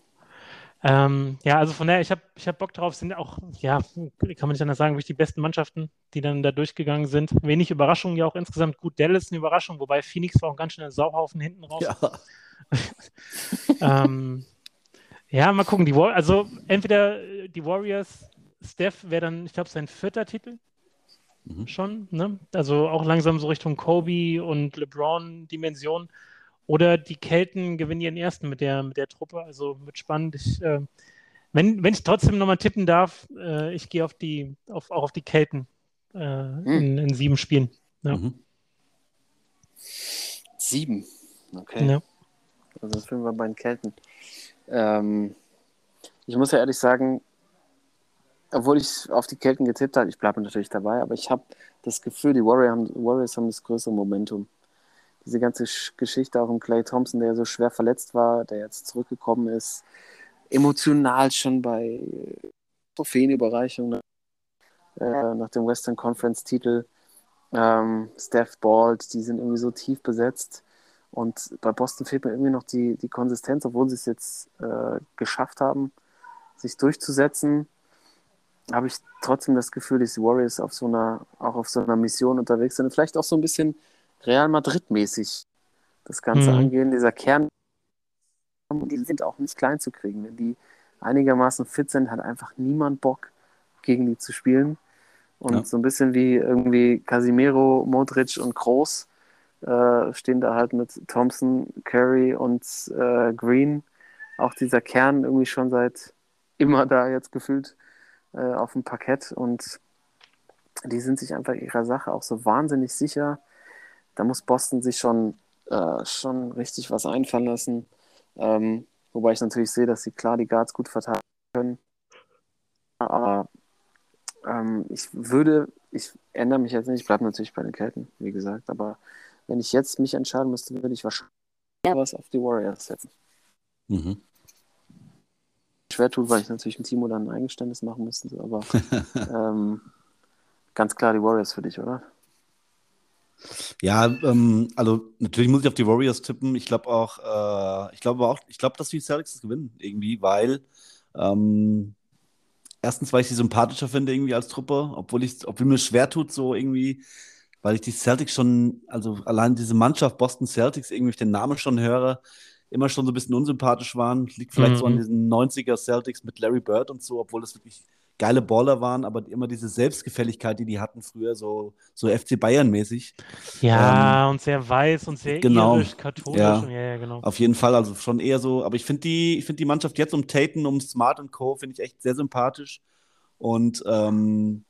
Ähm, ja, also von daher, ich habe ich hab Bock drauf. Sind auch, ja, kann man nicht anders sagen, wirklich die besten Mannschaften, die dann da durchgegangen sind. Wenig Überraschungen ja auch insgesamt. Gut, Dallas eine Überraschung, wobei Phoenix war auch ein ganz schöner Sauhaufen hinten raus. Ja. [LAUGHS] ähm, ja, mal gucken. Die War also entweder äh, die Warriors, Steph wäre dann, ich glaube, sein vierter Titel Mhm. schon. Ne? Also auch langsam so Richtung Kobe und LeBron-Dimension. Oder die Kelten gewinnen ihren ersten mit der, mit der Truppe. Also wird spannend. Ich, äh, wenn, wenn ich trotzdem nochmal tippen darf, äh, ich gehe auf die, auf, auch auf die Kelten äh, in, in sieben Spielen. Ja. Mhm. sieben. Okay. Ja. Also sind wir bei den Kelten. Ähm, ich muss ja ehrlich sagen, obwohl ich auf die Kelten getippt habe, ich bleibe natürlich dabei, aber ich habe das Gefühl, die Warriors haben, Warriors haben das größere Momentum. Diese ganze Sch- Geschichte auch um Clay Thompson, der so schwer verletzt war, der jetzt zurückgekommen ist, emotional schon bei äh, Trophäenüberreichung nach, äh, nach dem Western Conference Titel. Ähm, Steph Bald, die sind irgendwie so tief besetzt. Und bei Boston fehlt mir irgendwie noch die, die Konsistenz, obwohl sie es jetzt äh, geschafft haben, sich durchzusetzen, habe ich trotzdem das Gefühl, dass die Warriors auf so einer, auch auf so einer Mission unterwegs sind. Und vielleicht auch so ein bisschen Real Madrid-mäßig das Ganze Mhm. angehen. Dieser Kern, die sind auch nicht klein zu kriegen. Wenn die einigermaßen fit sind, hat einfach niemand Bock, gegen die zu spielen. Und Ja. so ein bisschen wie irgendwie Casimiro, Modric und Kroos äh, stehen da halt mit Thompson, Curry und äh, Green. Auch dieser Kern irgendwie schon seit immer da jetzt gefühlt äh, auf dem Parkett und die sind sich einfach ihrer Sache auch so wahnsinnig sicher. Da muss Boston sich schon, äh, schon richtig was einfallen lassen. Ähm, wobei ich natürlich sehe, dass sie klar die Guards gut verteidigen können. Aber ähm, ich würde, ich ändere mich jetzt nicht, ich bleibe natürlich bei den Kelten, wie gesagt, aber wenn ich jetzt mich entscheiden müsste, würde ich wahrscheinlich was auf die Warriors setzen. Mhm. Schwer tut, weil ich natürlich mit Timo dann ein Eingeständnis machen müsste, aber [LAUGHS] ähm, ganz klar die Warriors für dich, oder? Ja, ähm, also natürlich muss ich auf die Warriors tippen. Ich glaube auch, äh, ich glaube auch, ich glaube, dass die Celtics das gewinnen irgendwie, weil ähm, erstens, weil ich sie sympathischer finde irgendwie als Truppe, obwohl ich, obwohl mir schwer tut so irgendwie, weil ich die Celtics schon, also allein diese Mannschaft Boston Celtics irgendwie, wenn ich den Namen schon höre, immer schon so ein bisschen unsympathisch waren. Liegt vielleicht so an Mhm. diesen 90er Celtics mit Larry Bird und so, obwohl das wirklich geile Baller waren, aber immer diese Selbstgefälligkeit, die die hatten früher, so, so FC Bayern-mäßig. Ja, und sehr weiß und sehr genau. irisch, katholisch. Ja. Ja, ja, genau. Auf jeden Fall, also schon eher so, aber ich finde die, ich finde die Mannschaft jetzt um Tatum, um Smart und Co. finde ich echt sehr sympathisch. Und ähm,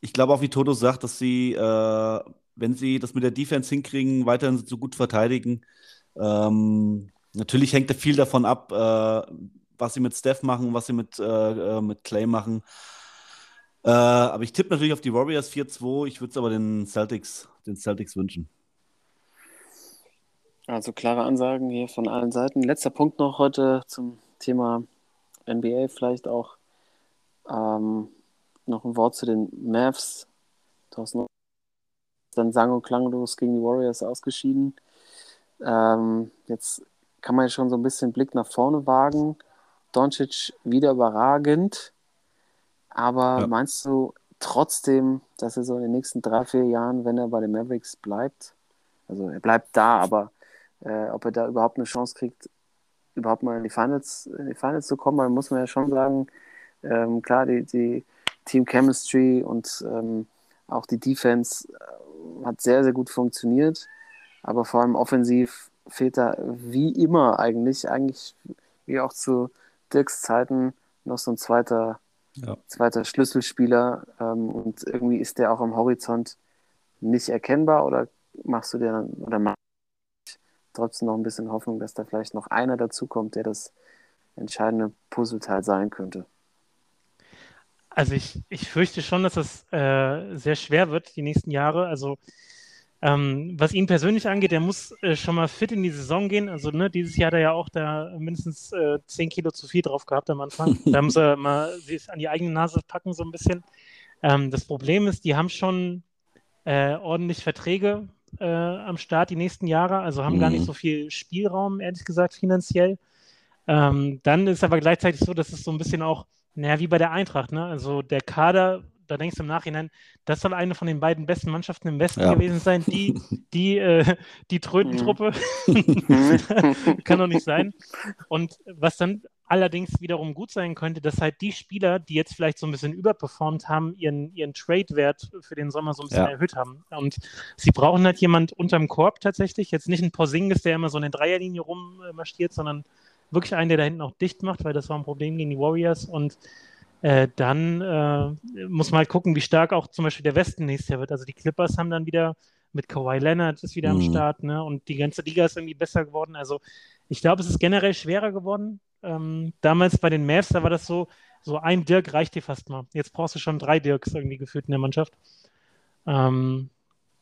ich glaube auch, wie Toto sagt, dass sie, äh, wenn sie das mit der Defense hinkriegen, weiterhin so gut verteidigen. Ähm, natürlich hängt da viel davon ab, äh, was sie mit Steph machen, was sie mit, äh, äh mit Clay machen. Äh, aber ich tippe natürlich auf die Warriors 4-2. Ich würde es aber den Celtics, den Celtics wünschen. Also klare Ansagen hier von allen Seiten. Letzter Punkt noch heute zum Thema NBA vielleicht auch. Ähm, noch ein Wort zu den Mavs. Thorsten dann sang- und klanglos gegen die Warriors ausgeschieden. Ähm, jetzt kann man ja schon so ein bisschen Blick nach vorne wagen. Doncic wieder überragend. Aber Ja. meinst du trotzdem, dass er so in den nächsten drei, vier Jahren, wenn er bei den Mavericks bleibt, also er bleibt da, aber äh, ob er da überhaupt eine Chance kriegt, überhaupt mal in die Finals, in die Finals zu kommen, dann muss man ja schon sagen, ähm, klar, die, die Team Chemistry und ähm, auch die Defense äh, hat sehr, sehr gut funktioniert, aber vor allem offensiv fehlt da wie immer eigentlich, eigentlich wie auch zu Dirks Zeiten noch so ein zweiter, Ja. zweiter Schlüsselspieler ähm, und irgendwie ist der auch am Horizont nicht erkennbar oder machst du dir dann oder machst du trotzdem noch ein bisschen Hoffnung, dass da vielleicht noch einer dazukommt, der das entscheidende Puzzleteil sein könnte? Also ich, ich fürchte schon, dass es äh, sehr schwer wird die nächsten Jahre. Also ähm, was ihn persönlich angeht, er muss äh, schon mal fit in die Saison gehen. Also ne, dieses Jahr hat er ja auch da mindestens äh, 10 Kilo zu viel drauf gehabt am Anfang. [LAUGHS] Da muss er mal sich an die eigene Nase packen so ein bisschen. Ähm, das Problem ist, die haben schon äh, ordentlich Verträge äh, am Start die nächsten Jahre, also haben gar nicht Mhm. so viel Spielraum, ehrlich gesagt, finanziell. Ähm, dann ist aber gleichzeitig so, dass es so ein bisschen auch, naja, wie bei der Eintracht, ne? Also der Kader, da denkst du im Nachhinein, das soll eine von den beiden besten Mannschaften im Westen Ja. gewesen sein. Die, [LAUGHS] die, äh, die Trötentruppe [LAUGHS] kann doch nicht sein. Und was dann allerdings wiederum gut sein könnte, dass halt die Spieler, die jetzt vielleicht so ein bisschen überperformt haben, ihren, ihren Trade-Wert für den Sommer so ein bisschen Ja. erhöht haben. Und sie brauchen halt jemand unterm Korb tatsächlich. Jetzt nicht ein Porzingis, der immer so in der Dreierlinie rummarschiert, sondern wirklich einen, der da hinten auch dicht macht, weil das war ein Problem gegen die Warriors. Und äh, dann äh, muss man halt gucken, wie stark auch zum Beispiel der Westen nächstes Jahr wird. Also die Clippers haben dann wieder mit Kawhi Leonard ist wieder am Mhm. Start, ne? Und die ganze Liga ist irgendwie besser geworden. Also ich glaube, es ist generell schwerer geworden. Ähm, damals bei den Mavs, da war das so, so ein Dirk reicht dir fast mal. Jetzt brauchst du schon drei Dirks irgendwie gefühlt in der Mannschaft. Ähm,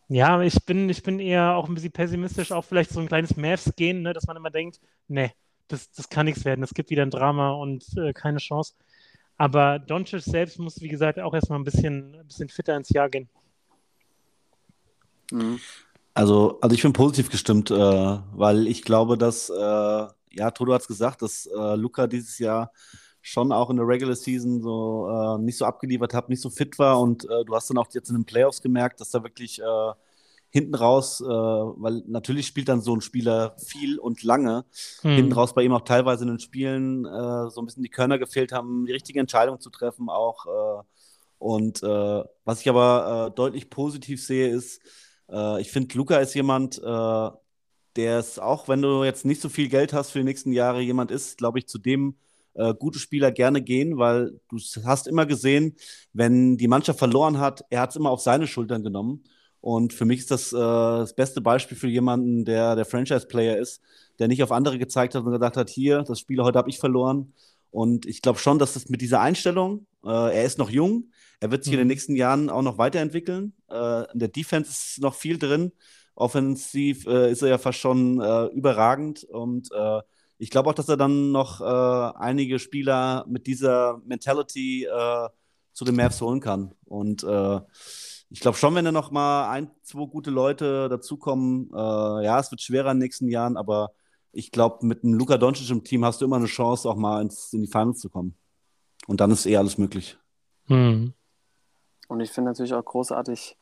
ja, ich bin, ich bin eher auch ein bisschen pessimistisch, auch vielleicht so ein kleines Mavs-Gehen, ne, dass man immer denkt, nee, das, das kann nichts werden. Es gibt wieder ein Drama und äh, keine Chance. Aber Doncic selbst muss, wie gesagt, auch erstmal ein bisschen, ein bisschen fitter ins Jahr gehen. Mhm. Also, also ich bin positiv gestimmt, äh, weil ich glaube, dass, äh, ja, Toto hat es gesagt, dass äh, Luca dieses Jahr schon auch in der Regular Season so äh, nicht so abgeliefert hat, nicht so fit war und äh, du hast dann auch jetzt in den Playoffs gemerkt, dass da wirklich äh, hinten raus, äh, weil natürlich spielt dann so ein Spieler viel und lange, Hm. hinten raus bei ihm auch teilweise in den Spielen äh, so ein bisschen die Körner gefehlt haben, die richtige Entscheidung zu treffen auch. Äh, und äh, was ich aber äh, deutlich positiv sehe, ist, äh, ich finde, Luca ist jemand, der es auch, wenn du jetzt nicht so viel Geld hast für die nächsten Jahre, jemand ist, glaube ich, zu dem gute Spieler gerne gehen, weil du hast immer gesehen, wenn die Mannschaft verloren hat, er hat es immer auf seine Schultern genommen. Und für mich ist das äh, das beste Beispiel für jemanden, der der Franchise-Player ist, der nicht auf andere gezeigt hat und gesagt hat, hier, das Spiel heute habe ich verloren. Und ich glaube schon, dass es mit dieser Einstellung, äh, er ist noch jung, er wird sich in den Mhm. nächsten Jahren auch noch weiterentwickeln. Äh, in der Defense ist noch viel drin. Offensiv äh, ist er ja fast schon äh, überragend. Und äh, ich glaube auch, dass er dann noch äh, einige Spieler mit dieser Mentality zu den Mavs holen kann. Und ich glaube schon, wenn da noch mal ein, zwei gute Leute dazukommen, äh, ja, es wird schwerer in den nächsten Jahren, aber ich glaube, mit einem Luka Doncic im Team hast du immer eine Chance, auch mal ins, in die Finals zu kommen. Und dann ist eh alles möglich. Hm. Und ich finde natürlich auch großartig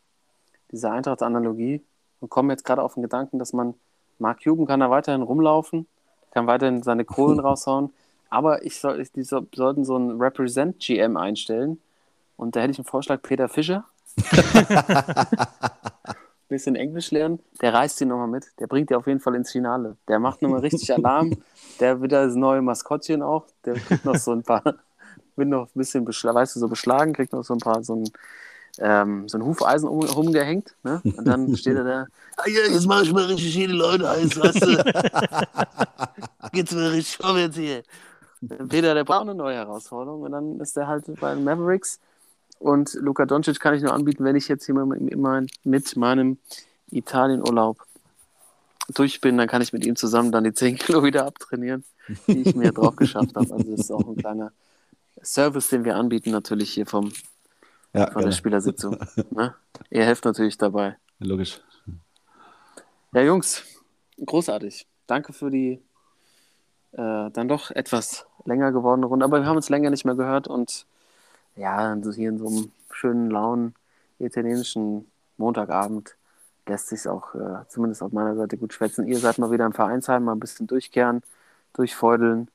diese Eintracht-Analogie und komme jetzt gerade auf den Gedanken, dass man, Mark Cuban kann da weiterhin rumlaufen, kann weiterhin seine Kohlen [LAUGHS] raushauen, aber ich soll, die so, sollten so einen Represent-GM einstellen und da hätte ich einen Vorschlag, Peter Fischer. [LAUGHS] bisschen Englisch lernen, der reißt ihn nochmal mit, der bringt die auf jeden Fall ins Finale. Der macht nochmal richtig Alarm, der wird das neue Maskottchen auch, der kriegt noch so ein paar, [LAUGHS] wird noch ein bisschen, beschla weißt du, so beschlagen, kriegt noch so ein paar, so ein ähm, so ein Hufeisen um, rumgehängt. Ne? Und dann steht er da, ah, ja, jetzt mache ich mal richtig viele Leute heiß, weißt du? [LAUGHS] Geht's mir richtig vorwärts hier. Peter, der braucht eine neue Herausforderung und dann ist er halt bei den Mavericks. Und Luka Doncic kann ich nur anbieten, wenn ich jetzt hier mit meinem Italienurlaub durch bin, dann kann ich mit ihm zusammen dann die 10 Kilo wieder abtrainieren, die ich mir drauf geschafft habe. Also das ist auch ein kleiner Service, den wir anbieten, natürlich hier vom, Ja, von der gerne. Spielersitzung. Ne? Ihr helft natürlich dabei. Logisch. Ja, Jungs, großartig. Danke für die äh, dann doch etwas länger gewordene Runde. Aber wir haben uns länger nicht mehr gehört und ja, so hier in so einem schönen, lauen italienischen Montagabend lässt sich auch äh, zumindest auf meiner Seite gut schwätzen. Ihr seid mal wieder im Vereinsheim, mal ein bisschen durchkehren, durchfeudeln.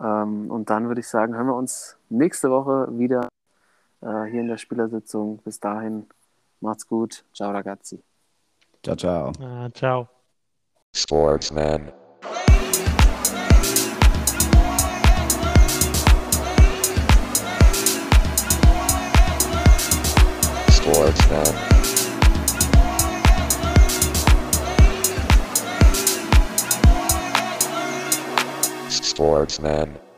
Ähm, und dann würde ich sagen, hören wir uns nächste Woche wieder äh, hier in der Spielersitzung. Bis dahin, macht's gut. Ciao, ragazzi. Ciao, ciao. Ah, ciao. Sportsman. Sportsman. Sportsman.